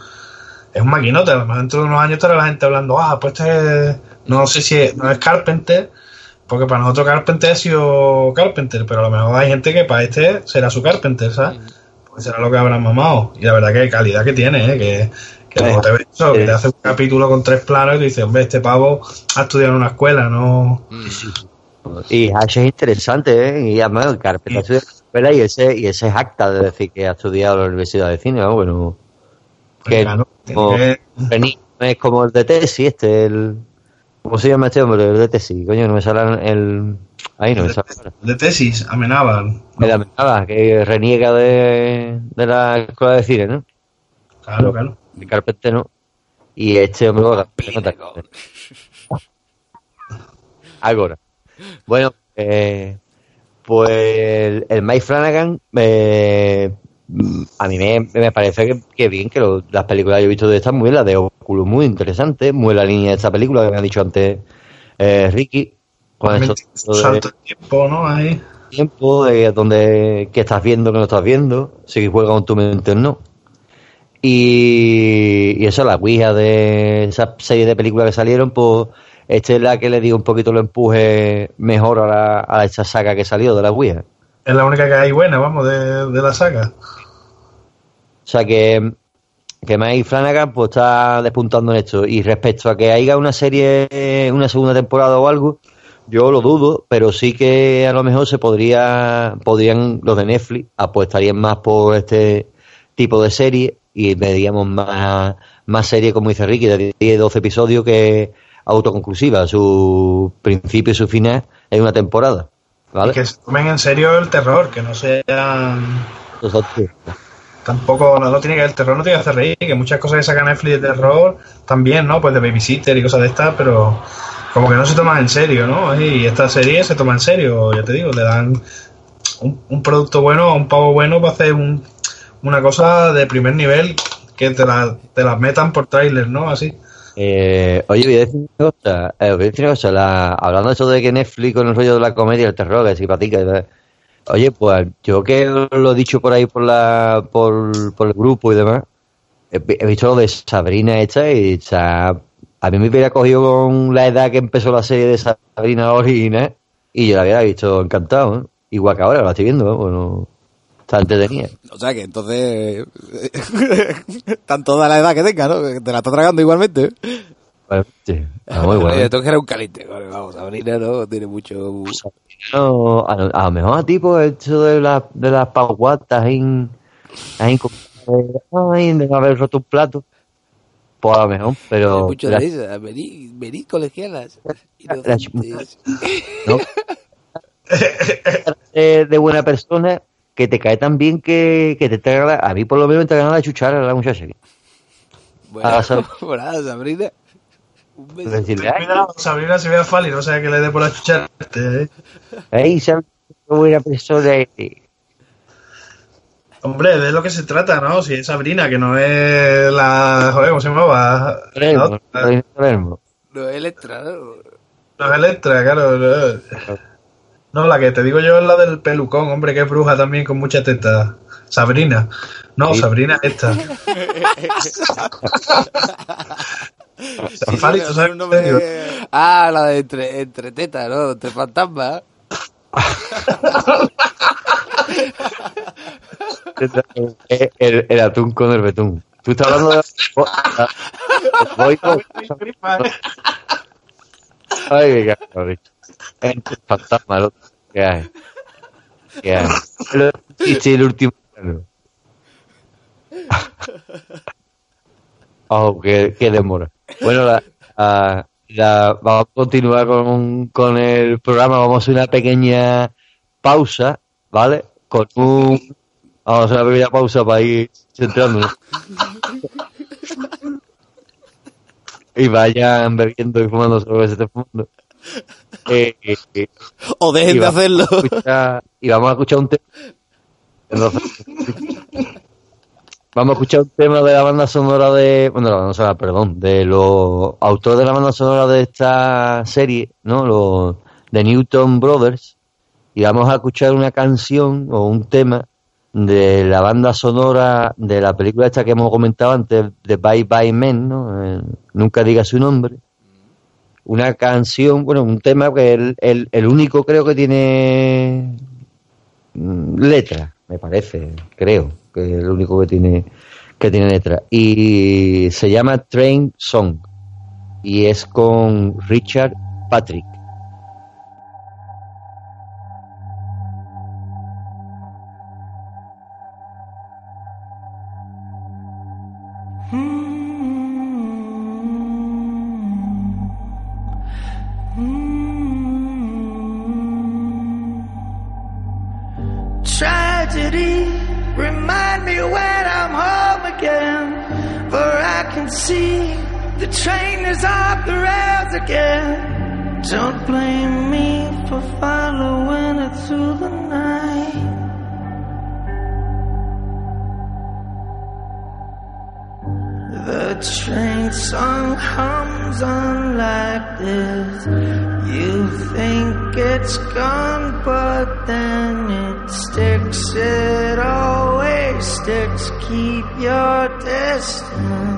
es un maquinote, a lo mejor dentro de unos años estará la gente hablando, ah, pues este, es- no sé si es, no es Carpenter, porque para nosotros Carpenter ha sido Carpenter, pero a lo mejor hay gente que para este será su Carpenter, ¿sabes? Pues será lo que habrán mamado. Y la verdad que calidad que tiene, ¿eh? que, que luego te ves eso, que te hace un capítulo con tres planos y tú dices, hombre, este pavo ha estudiado en una escuela, no... Y Hash es interesante, ¿eh? Y además, ha estudiado en la escuela y ese, y ese es acta de decir que ha estudiado en la Universidad de Cine, ¿no? Bueno, que claro, como, no es como el de Tessie, este, el... ¿Cómo se llama este hombre? El de Tessie, coño, no me sale el... Ahí no me sale. De tesis, amenaban. Me la nada, que reniega de, de la escuela de cine, ¿no? Claro, claro. De Carpenter no. Y este hombre Ahora. Bueno, eh, pues el, el Mike Flanagan, eh, a mí me, me parece que, que bien, que lo- las películas que yo he visto de estas muy bien, la de Oculus muy interesante, muy en la línea de esta película que me ha dicho antes eh, Ricky, con salto de tiempo, ¿no? Ahí. tiempo de donde qué estás viendo, qué no estás viendo, si juega con tu mente o no. Y, y eso, la Ouija de esa serie de películas que salieron, pues esta es la que le dio un poquito el empuje mejor a, la, a esa saga que salió de la Ouija. Es la única que hay buena, vamos, de, de la saga. O sea que, que Mike Flanagan pues está despuntando en esto. Y respecto a que haya una serie, una segunda temporada o algo, yo lo dudo, pero sí que a lo mejor se podría, podrían los de Netflix apostarían más por este tipo de serie y veríamos más, más serie, como dice Ricky, de 10, 12 episodios que autoconclusiva, su principio y su final en una temporada. ¿Vale? Y que se tomen en serio el terror, que no sean... Tampoco, no, no tiene que el terror no tiene que hacer reír, que muchas cosas que saca Netflix de terror también, ¿no? Pues de babysitter y cosas de estas, pero como que no se toman en serio, ¿no? Y esta serie se toma en serio, ya te digo, le dan un, un producto bueno a un pavo bueno para hacer un- una cosa de primer nivel que te la, te las metan por tráiler, ¿no? Así. Eh, oye, voy a decir una cosa. eh, voy a decir una cosa. La, hablando de eso de que Netflix con el rollo de la comedia, el terror, que simpatica. tal. Oye, pues yo que lo he dicho por ahí por la por, por el grupo y demás, he, vi- he visto lo de Sabrina esta y o sea, a mí me hubiera cogido con la edad que empezó la serie de Sabrina original y yo la hubiera visto encantado. ¿eh? Igual que ahora la estoy viendo, ¿eh? bueno, está entretenida. O sea que entonces. Están toda la edad que tenga, ¿no? Te la está tragando igualmente. ¿eh? Bueno, sí, está muy bueno. Oye, esto que era un caliente, coño, vamos, Sabrina no tiene mucho... No, a, lo- a lo mejor a ti, pues, esto de, la, de las pauguatas en, en ay, de haber roto un plato. Pues a lo mejor, pero. Tiene mucho la- de esa, venid, venid colegialas. la-. ¿no? de buena persona que te cae tan bien que, que te traga a mí por lo menos te gana la chuchara a la muchacha. Bueno, Ah, por nada, Sabrina. Un beso. Decirle, ay, Cuidado, Sabrina se ve a Fali, no sea que le dé por la chucharte, ¿eh? ay, ¿sabes qué buena persona? Hombre, de lo que se trata, ¿no? Si es Sabrina, que no es la. Joder, ¿cómo se llamaba? No, Electra, ¿no? No es Electra, claro. No. No, la que te digo yo es la del pelucón, hombre, que es bruja también con mucha teta. Sabrina. No, Sí. Sabrina es esta. Fali, ¿tú sabes un nombre- Ah, la de entre, entre tetas, ¿no? Entre fantasmas. Eh, el, el atún con el betún. Tú estás hablando de. Voy con- Ay, qué cabrón. Entre fantasma, lo que hay. Que hay. Lo el último. Oh, qué, qué demora. Bueno, la, la- la- vamos a continuar con, con el programa. Vamos a hacer una pequeña pausa, ¿vale? Con un. Vamos a hacer una pequeña pausa para ir centrándonos. y vayan bebiendo y fumando cerveza de fondo. Eh, eh, eh, O dejen de hacerlo. escuchar- y vamos a escuchar un tema. Vamos a escuchar un tema de la banda sonora de. Bueno, la banda sonora, perdón, de los autores de la banda sonora de esta serie, ¿no? Los de Newton Brothers. Y vamos a escuchar una canción o un tema de la banda sonora de la película esta que hemos comentado antes, de Bye Bye Men, ¿no? Eh, nunca diga su nombre una canción, bueno, un tema que el, el, el único creo que tiene mm, letra, me parece, creo, que es el único que tiene que tiene letra. Y se llama Train Song y es con Richard Patrick. Hums on like this. You think it's gone, but then it sticks. It always sticks. Keep your distance.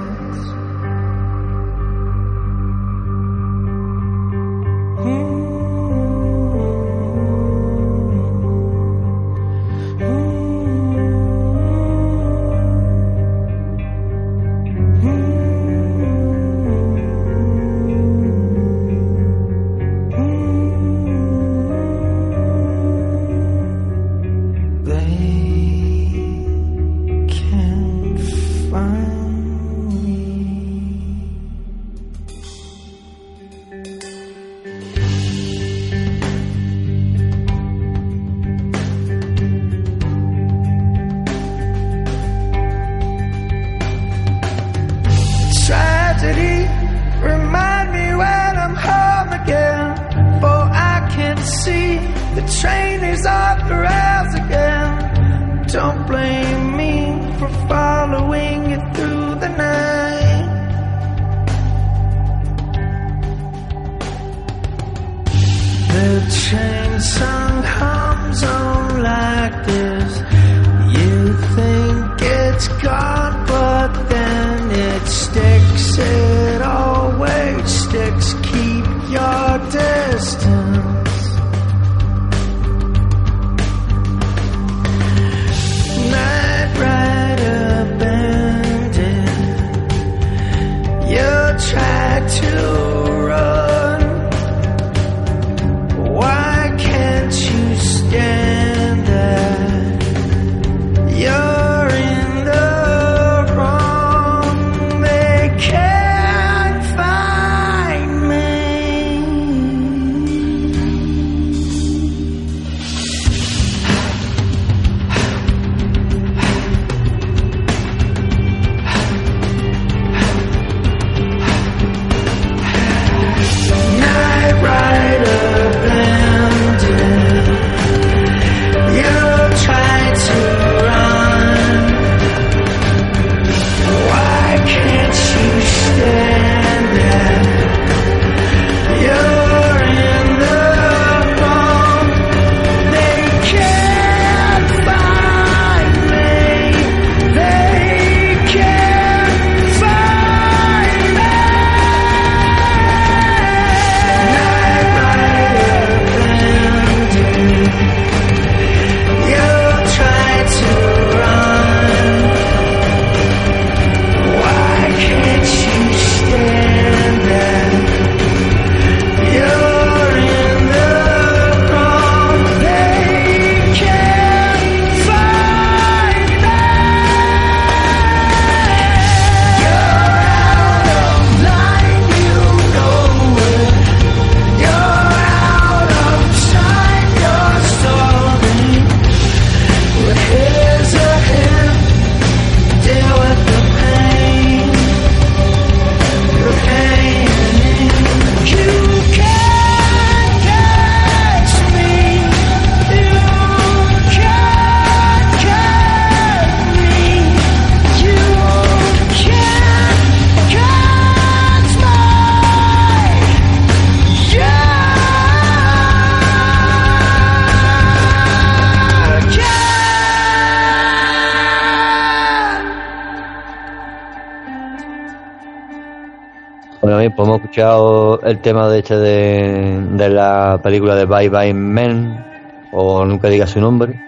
Pues hemos escuchado el tema de este de, de la película de Bye Bye Men, o nunca diga su nombre,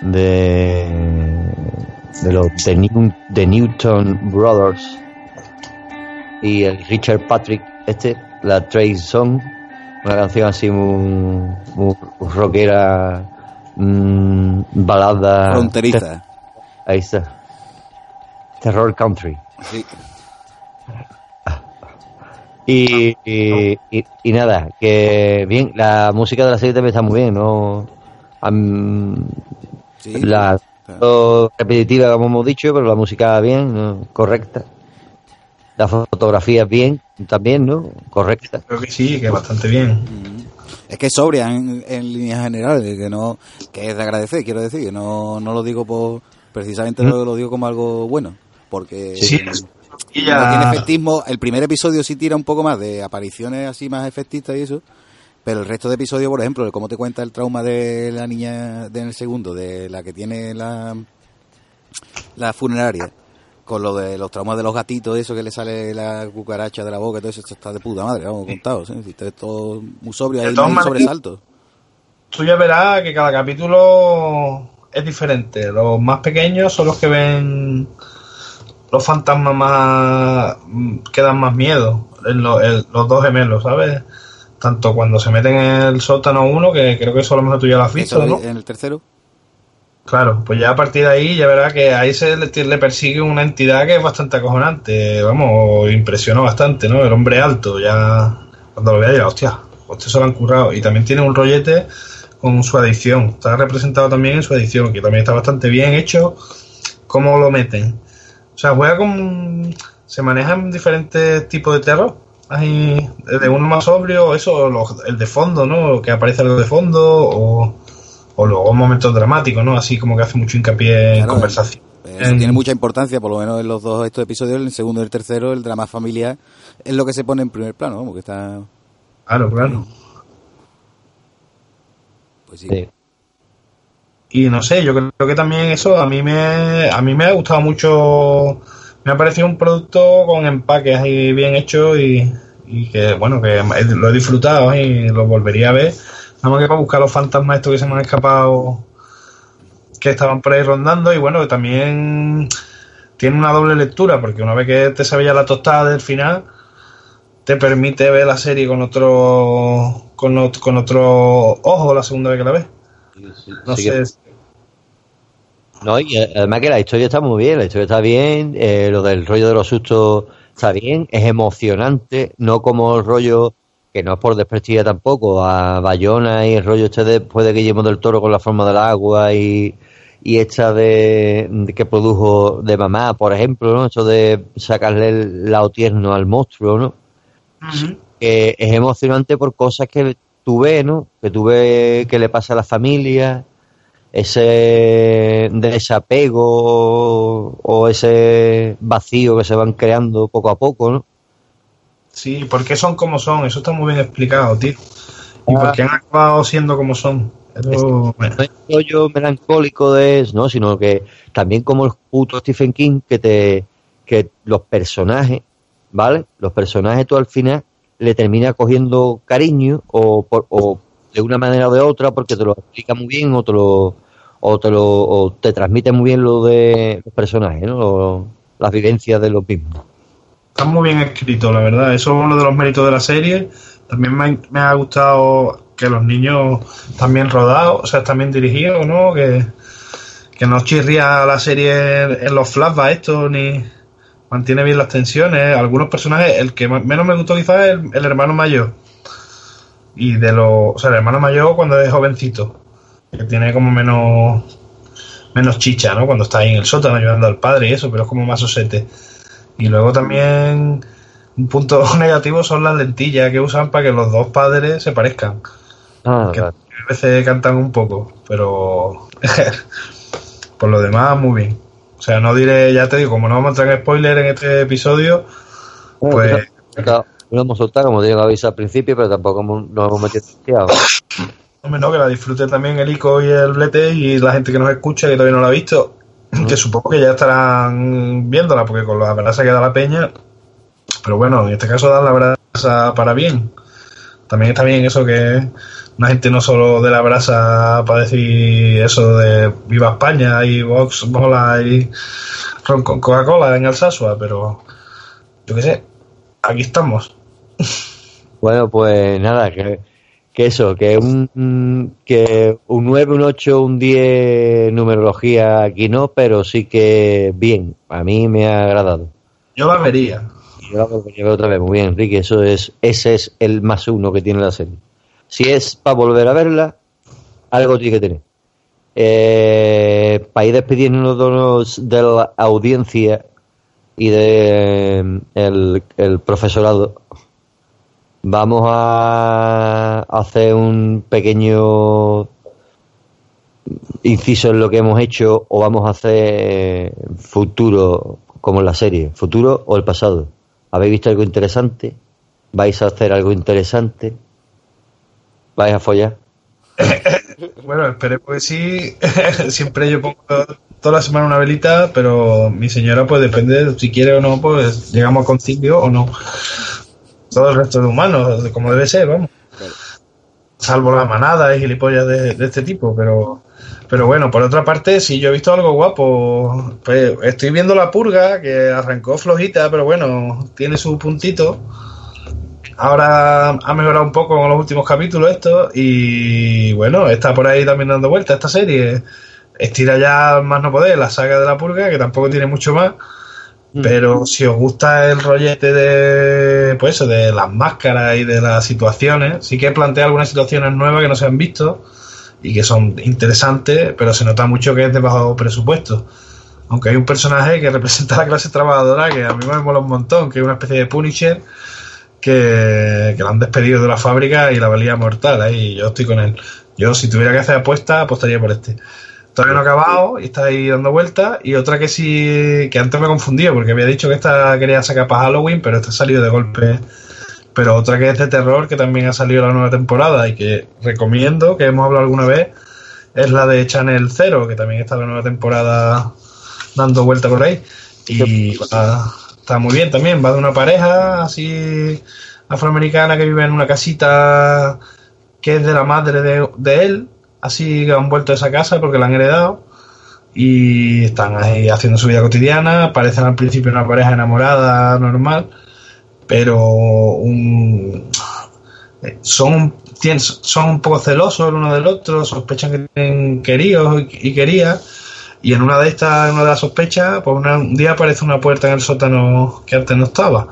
de, de los de, New- de Newton Brothers y el Richard Patrick, este, la Trace Song, una canción así muy, muy rockera, mm, balada. Fronteriza. Ahí está. Terror Country. Sí. Y, y, y- y nada, que bien, la música de la serie también está muy bien, ¿no? Sí. la repetitiva, como hemos dicho, pero la música bien, ¿no? correcta. La fotografía bien, también, ¿no? Correcta. Creo que sí, que bastante bien. Es que es sobria en, en líneas generales, que no que es de agradecer, quiero decir, no, no lo digo por precisamente lo, lo digo como algo bueno, porque Sí, es- y ya- tiene efectismo, el primer episodio sí tira un poco más de apariciones así más efectistas y eso, pero el resto de episodios, por ejemplo, cómo te cuenta el trauma de la niña de en el segundo, de la que tiene la la funeraria, con lo de los traumas de los gatitos, eso que le sale la cucaracha de la boca, y todo eso, esto está de puta madre, vamos, contado, ¿sí? Si está todo muy sobrio, ahí no hay sobresaltos. Tú ya verás que cada capítulo es diferente. Los más pequeños son los que ven los fantasmas más mm, que dan más miedo. En lo- los dos gemelos, ¿sabes? Tanto cuando se meten en el sótano uno, que creo que eso a lo mejor tú ya lo has visto, ¿no? en el tercero. Claro, pues ya a partir de ahí ya verás que ahí se le, le persigue una entidad que es bastante acojonante, vamos, impresionó bastante, ¿no? El hombre alto, ya cuando lo vea ya, hostia, hostia se lo han currado. Y también tiene un rollete con su adicción, está representado también en su adicción, que también está bastante bien hecho, cómo lo meten. O sea, juega con... se manejan diferentes tipos de terror. Hay desde uno más sobrio, eso, los- el de fondo, ¿no? Que aparece algo de fondo, o, o luego momentos dramáticos, ¿no? Así como que hace mucho hincapié en Claro, conversación. En- tiene mucha importancia, por lo menos en los dos estos episodios, el segundo y el tercero, el drama familiar es lo que se pone en primer plano, ¿no? porque está... Claro, claro. Pues sí. Sí. Y no sé, yo creo que también eso a mí me a mí me ha gustado mucho. Me ha parecido un producto con empaques ahí bien hecho y, y que bueno, que lo he disfrutado y lo volvería a ver. Nada más que para buscar los fantasmas estos que se me han escapado que estaban por ahí rondando y bueno, que también tiene una doble lectura porque una vez que te sabes ya la tostada del final te permite ver la serie con otro con, ot- con otro ojo la segunda vez que la ves. No Sí sé, No, y eh, además que la historia está muy bien, la historia está bien, eh, lo del rollo de los sustos está bien, es emocionante, no como el rollo, que no es por desprestigiar tampoco, a Bayona y el rollo este después de Guillermo del Toro con la forma del agua y, y esta de, de que produjo de mamá, por ejemplo, ¿no? Esto de sacarle el lado tierno al monstruo, ¿no? que es emocionante por cosas que tú ves, ¿no? Que tú ves que le pasa a la familia, ese desapego o ese vacío que se van creando poco a poco, ¿no? Sí, ¿por qué son como son? Eso está muy bien explicado, tío. ¿Y por qué han acabado siendo como son? Eso, bueno, No es un rollo melancólico de eso, ¿no? Sino que también como el puto Stephen King que te que los personajes, ¿vale? Los personajes tú al final le termina cogiendo cariño o, por, o de una manera o de otra porque te lo explica muy bien o te lo o te lo o te transmite muy bien lo de los personajes, ¿no? Las vivencias de los mismos. está muy bien escrito, la verdad. Eso es uno de los méritos de la serie. También me ha, gustado que los niños bien rodados, o sea, bien dirigidos, ¿no? Que, que no chirría la serie en, en los flashbacks estos, ni mantiene bien las tensiones. Algunos personajes, el que menos me gustó quizás es el, el hermano mayor. Y de los, o sea, el hermano mayor cuando es jovencito, que tiene como menos menos chicha, ¿no? Cuando está ahí en el sótano ayudando al padre y eso, pero es como más osete. Y luego también un punto negativo son las lentillas que usan para que los dos padres se parezcan. Ah, Que claro. a veces cantan un poco, pero por lo demás muy bien. O sea, no diré, ya te digo, como no vamos a entrar en spoiler en este episodio, pues Claro, lo hemos soltado como que avisar al principio, pero tampoco hemos- nos hemos metido demasiado. hombre, no, que la disfrute también el ICO y el Blete y la gente que nos escucha que todavía no la ha visto, que supongo que ya estarán viéndola, porque con la verdad se queda la peña, pero bueno, en este caso dan la brasa para bien. También está bien eso que una gente no solo de la brasa para decir eso de Viva España y Vox, Bola y ron con Coca-Cola en Alsasua, pero yo qué sé, aquí estamos. Bueno, pues nada, que, que eso, que un, que un 9, un 8, un 10 numerología aquí no, pero sí que bien, a mí me ha agradado. Yo la vería. Yo la volvería otra vez, muy bien, Enrique, eso es, ese es el más uno que tiene la serie. Si es para volver a verla, algo tiene que tener. Eh, para ir despidiéndonos de la audiencia y de el, el profesorado, vamos a hacer un pequeño inciso en lo que hemos hecho o vamos a hacer futuro como en la serie, futuro o el pasado. ¿Habéis visto algo interesante? ¿Vais a hacer algo interesante? ¿Vais a follar? Bueno, esperemos que sí. Siempre yo pongo toda la semana una velita, pero mi señora, pues depende si quiere o no, pues llegamos a concilio o no. Todo el resto de humanos, como debe ser, vamos. Salvo la manada y gilipollas de, de este tipo, pero. Pero bueno, por otra parte, si yo he visto algo guapo. Pues estoy viendo la purga, que arrancó flojita, pero bueno, tiene su puntito. Ahora ha mejorado un poco con los últimos capítulos esto y bueno, está por ahí también dando vuelta esta serie. Estira ya más no poder la saga de la purga, que tampoco tiene mucho más. Pero si os gusta el rollete de pues eso, de las máscaras y de las situaciones, sí que plantea algunas situaciones nuevas que no se han visto y que son interesantes, pero se nota mucho que es de bajo presupuesto. Aunque hay un personaje que representa a la clase trabajadora que a mí me mola un montón, que es una especie de Punisher que, que lo han despedido de la fábrica y la valía mortal. Ahí yo estoy con él. Yo, si tuviera que hacer apuesta, apostaría por este. Todavía no ha acabado y está ahí dando vueltas. Y otra que sí, que antes me confundía porque había dicho que esta quería sacar para Halloween, pero esta ha salido de golpe. Pero otra que es de terror, que también ha salido la nueva temporada y que recomiendo, que hemos hablado alguna vez, es la de Channel Zero, que también está la nueva temporada dando vuelta por ahí. Y va- está muy bien también. Va de una pareja así afroamericana que vive en una casita que es de la madre de, de él, así que han vuelto a esa casa porque la han heredado y están ahí haciendo su vida cotidiana, parecen al principio una pareja enamorada normal, pero un, son, son un poco celosos el uno del otro, sospechan que tienen queridos y, querías, y en una de estas, en una de las sospechas, pues una- un día aparece una puerta en el sótano que antes no estaba.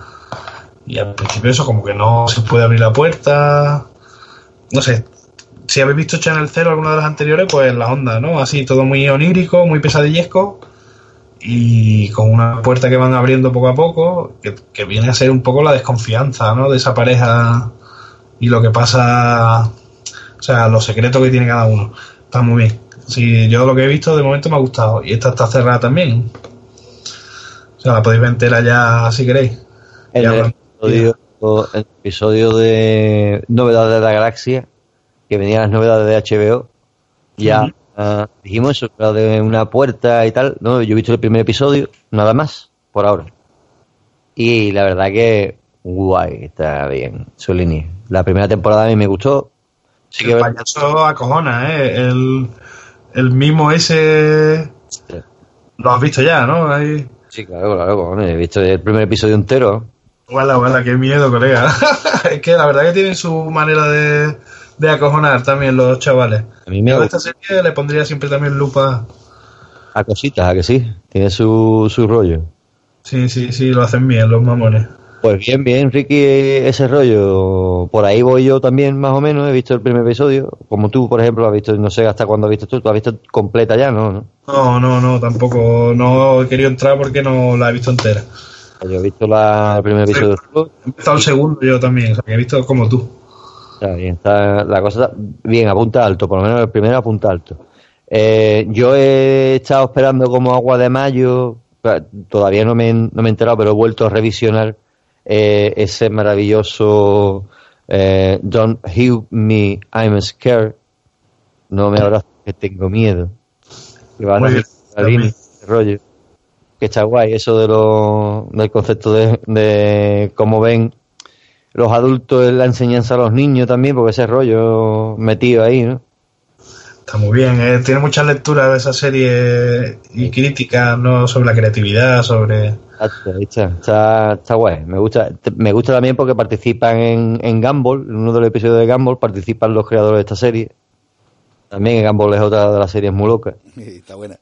Y al principio eso como que no se puede abrir la puerta. No sé, si habéis visto Channel Zero alguna de las anteriores, pues la onda, ¿no? Así todo muy onírico, muy pesadillesco y con una puerta que van abriendo poco a poco, que, que viene a ser un poco la desconfianza, ¿no? De esa pareja y lo que pasa, o sea, los secretos que tiene cada uno. Está muy bien. Sí, yo lo que he visto de momento me ha gustado y esta está cerrada también. O sea, la podéis ver entera ya si queréis. En Ya el, episodio, en el episodio de Novedades de la Galaxia, que venían las novedades de HBO, ya ah, dijimos eso, era de una puerta y tal. No, yo he visto el primer episodio, nada más, por ahora. Y la verdad que guay, está bien, línea. La primera temporada a mí me gustó. Sí que el payaso acojona, ¿eh? El, el mimo ese... Lo has visto ya, ¿no? Ahí... Sí, claro, claro, he visto el primer episodio entero. Guala, guala, qué miedo, colega. es que la verdad que tienen su manera de, de acojonar también los chavales. A mí me gusta esta serie le pondría siempre también lupa. a cositas, a que sí, tiene su, su rollo. Sí, sí, sí, lo hacen bien los mamones. Pues bien, bien, Ricky, ese rollo. Por ahí voy yo también, más o menos. He visto el primer episodio. Como tú, por ejemplo, has visto, no sé hasta cuándo has visto tú. Tú has visto completa ya, ¿no? ¿no? No, no, no, tampoco. No he querido entrar porque no la he visto entera. Yo he visto la, el primer episodio. He empezado el segundo yo también, o sea, he visto como tú. Está bien, está, la cosa está bien, apunta alto. Por lo menos el primero apunta alto. Eh, yo he estado esperando como agua de mayo. Todavía no me, no me he enterado, pero he vuelto a revisionar eh, ese maravilloso eh, Don't Heal Me, I'm Scared. No me abrazo que tengo miedo. Que van Muy a bien, rollo. que está guay eso de lo, del concepto de, de cómo ven los adultos en la enseñanza a los niños también, porque ese rollo metido ahí, ¿no? Está muy bien, eh, tiene muchas lecturas de esa serie y críticas ¿no? sobre la creatividad, sobre... Está, está, está guay. Me gusta, me gusta también porque participan en, en Gumball, en uno de los episodios de Gumball participan los creadores de esta serie. También Gumball es otra de las series muy locas. Está buena.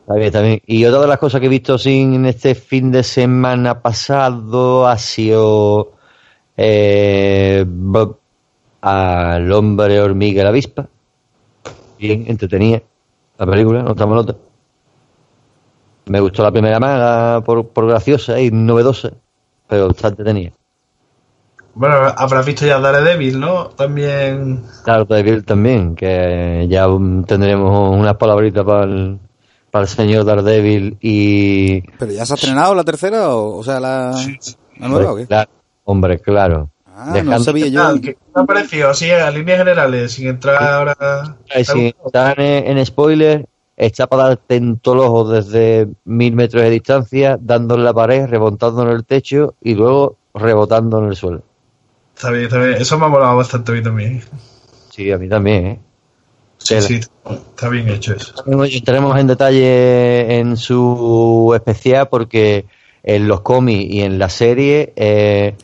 Está bien, está bien. Y otra de las cosas que he visto sin en este fin de semana pasado ha sido eh, Bob al hombre hormiga y la avispa. Bien, entretenida la película, no estamos nota. Me gustó la primera maga por, por graciosa y novedosa, pero está entretenida. Bueno, habrás visto ya Daredevil, ¿no? También... Claro, Daredevil también, que ya tendremos unas palabritas para el, para el señor Daredevil y... ¿Pero ya se ha estrenado la tercera? O, o sea, la, la nueva o qué? Hombre, claro. Ah, no Dejando- sabía ¿Qué yo. tal? ¿Qué te ha parecido? Sí, a líneas generales, sin entrar ahora... Si están en, en spoiler, está para darte en todos los ojos desde mil metros de distancia, dando en la pared, rebotando en el techo y luego rebotando en el suelo. Está bien, está bien. Eso me ha molado bastante a mí también. Sí, a mí también, ¿eh? Sí, Tela. sí, está bien hecho eso. Entraremos en detalle en su especial porque en los cómics y en la serie eh,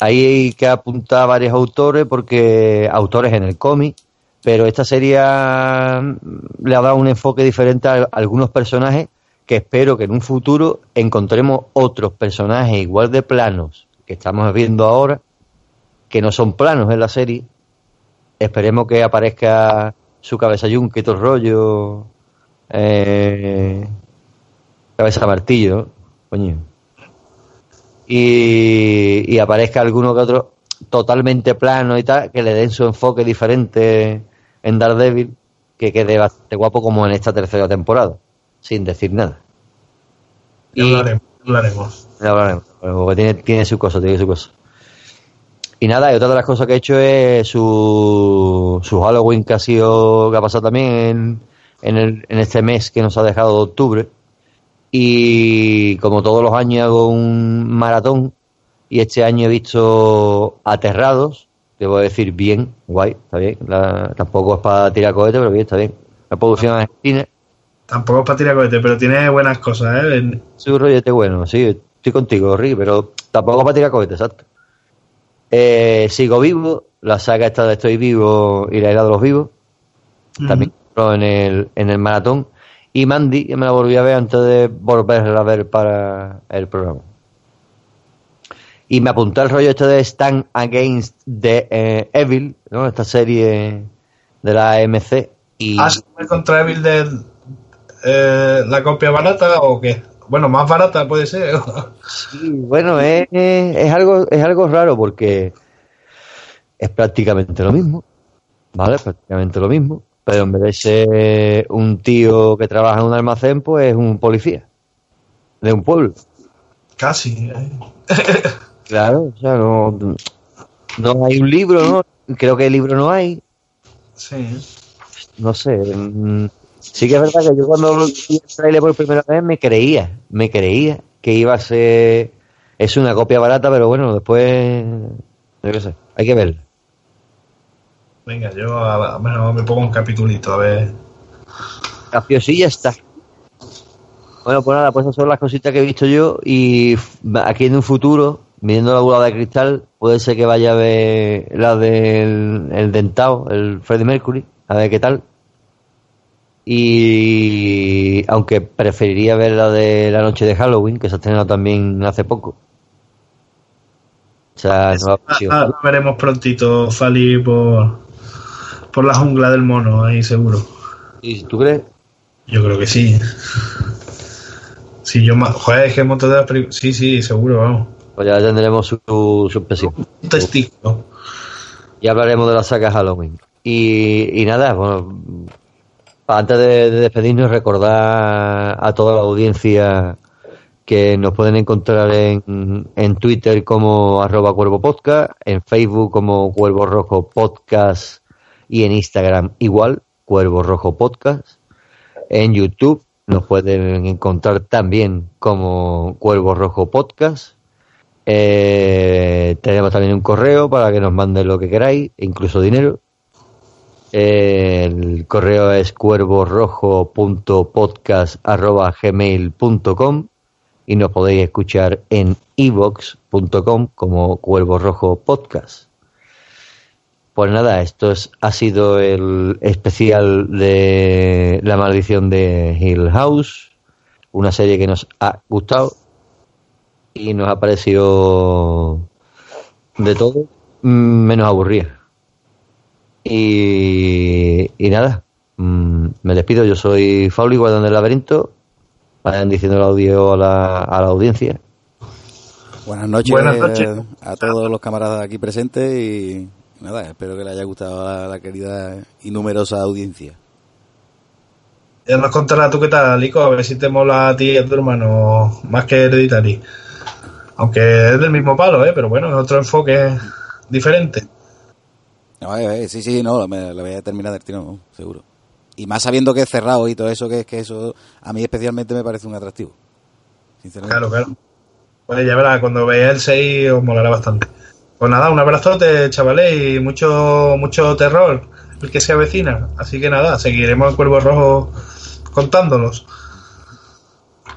ahí hay que apuntar varios autores porque autores en el cómic, pero esta serie le ha dado un enfoque diferente a algunos personajes que espero que en un futuro encontremos otros personajes igual de planos que estamos viendo ahora, que no son planos en la serie. Esperemos que aparezca su cabeza yunque todo rollo. Eh, cabeza martillo, coño. Y, y aparezca alguno que otro totalmente plano y tal, que le den su enfoque diferente en Daredevil, que quede bastante guapo como en esta tercera temporada, sin decir nada. Y- hablaremos, hablaremos. hablaremos, porque tiene, tiene su cosa, tiene su cosa. Y nada, y otra de las cosas que he hecho es su, su Halloween que ha sido, que ha pasado también en, en, el, en este mes que nos ha dejado de octubre. Y como todos los años hago un maratón, y este año he visto Aterrados, debo decir bien, guay, está bien. La- tampoco es para tirar cohetes, pero bien, está bien. La producción argentina, Tampoco es para tirar cohetes, pero tiene buenas cosas, ¿eh? Sí, un rollete bueno, sí, estoy contigo, Ricky, pero tampoco para tirar cohetes, exacto. Eh, sigo vivo, la saga esta de Estoy Vivo y la era de los vivos, también entró en el, en el maratón. Y Mandy, me la volví a ver antes de volverla a ver para el programa. Y me apuntó el rollo este de Stand Against the eh, Evil, ¿no? Esta serie de la AMC. Y ¿Has contra Evil de eh, la copia barata o qué? Bueno, más barata puede ser. Sí, bueno, es- es algo, es algo raro porque es prácticamente lo mismo, ¿vale? Prácticamente lo mismo, pero en vez de ser un tío que trabaja en un almacén, pues es un policía de un pueblo. Casi. ¿eh? Claro, o sea, no, no hay un libro, ¿no? Creo que el libro no hay, Sí. no sé. mm, Sí que es verdad que yo cuando vi el trailer por primera vez me creía, me creía que iba a ser... Es una copia barata, pero bueno, después... Qué sé, hay que verla. Venga, yo a- a- bueno, me pongo un capitulito, a ver. Graciosilla está. Bueno, pues nada, pues esas son las cositas que he visto yo y aquí en un futuro, viendo la bola de cristal, puede ser que vaya a ver la del el dentado, el Freddie Mercury, a ver qué tal. Y aunque preferiría ver la de la noche de Halloween, que se ha estrenado también hace poco. O sea, no Ah, ah, lo veremos prontito, Fali, por, por la jungla del mono, ahí seguro. ¿Y tú crees? Yo creo que sí. Sí, yo más. Joder, es que un montón de películas. Sí, sí, seguro, vamos. Pues ya tendremos su, su. Un testículo. y hablaremos de la saga Halloween. Y, y nada, bueno, antes de, de despedirnos, recordar a toda la audiencia que nos pueden encontrar en, en Twitter como arroba cuervo podcast, en Facebook como cuervo rojo podcast y en Instagram igual, cuervo rojo podcast, en YouTube Nos pueden encontrar también como Cuervo Rojo Podcast. Eh, tenemos también un correo para que nos manden lo que queráis, incluso dinero. El correo es cuervorojo.podcast.gmail.com y nos podéis escuchar en evox.com como Cuervo Rojo Podcast. Pues nada, esto es, ha sido el especial de La Maldición de Hill House, una serie que nos ha gustado y nos ha parecido de todo menos aburrida. Y, y nada, mm, me despido, yo soy Fauli, guardando del laberinto, vayan diciendo el audio a la, a la audiencia. Buenas noches, Buenas noches. a todos los camaradas aquí presentes y nada, espero que le haya gustado a la querida y numerosa audiencia. Ya nos contarás tú qué tal, Lico, a ver si te mola a ti y a tu hermano más que Hereditary. Aunque es del mismo palo, ¿eh? pero bueno, es otro enfoque diferente. No, eh, eh, sí, sí, no, me, lo voy a terminar del tirón, seguro. Y más sabiendo que es cerrado y todo eso, que es que eso a mí especialmente me parece un atractivo. Sinceramente. Claro, claro. Pues ya verás, cuando veáis el 6 os molará bastante. Pues nada, un abrazote, chavales, y mucho, mucho terror el que se avecina. Así que nada, seguiremos el Cuervo Rojo contándolos.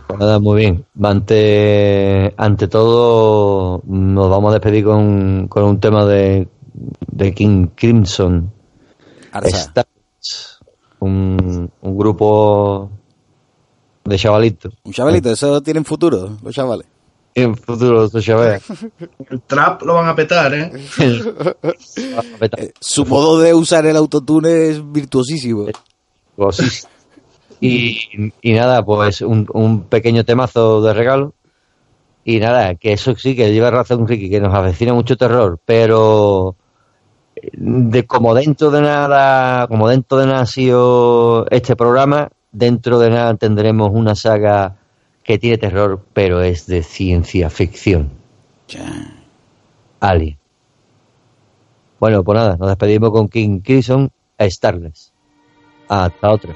Pues nada, muy bien. Ante, ante todo, nos vamos a despedir con, con un tema de, de King Crimson. Stars, un, un grupo de chavalitos. Un chavalito, eso tienen futuro, los chavales. En futuro, chavales. El trap lo van a petar, ¿eh? Eh, su modo de usar el autotune es virtuosísimo. Pues sí. Y, y nada, pues un, un pequeño temazo de regalo. Y nada, que eso sí, que lleva razón Ricky, que nos avecina mucho terror, pero eh, de como dentro de nada, como dentro de nada ha sido este programa, dentro de nada tendremos una saga que tiene terror, pero es de ciencia ficción. Alien. Bueno, pues nada, nos despedimos con King Crimson a Starless. Hasta otra.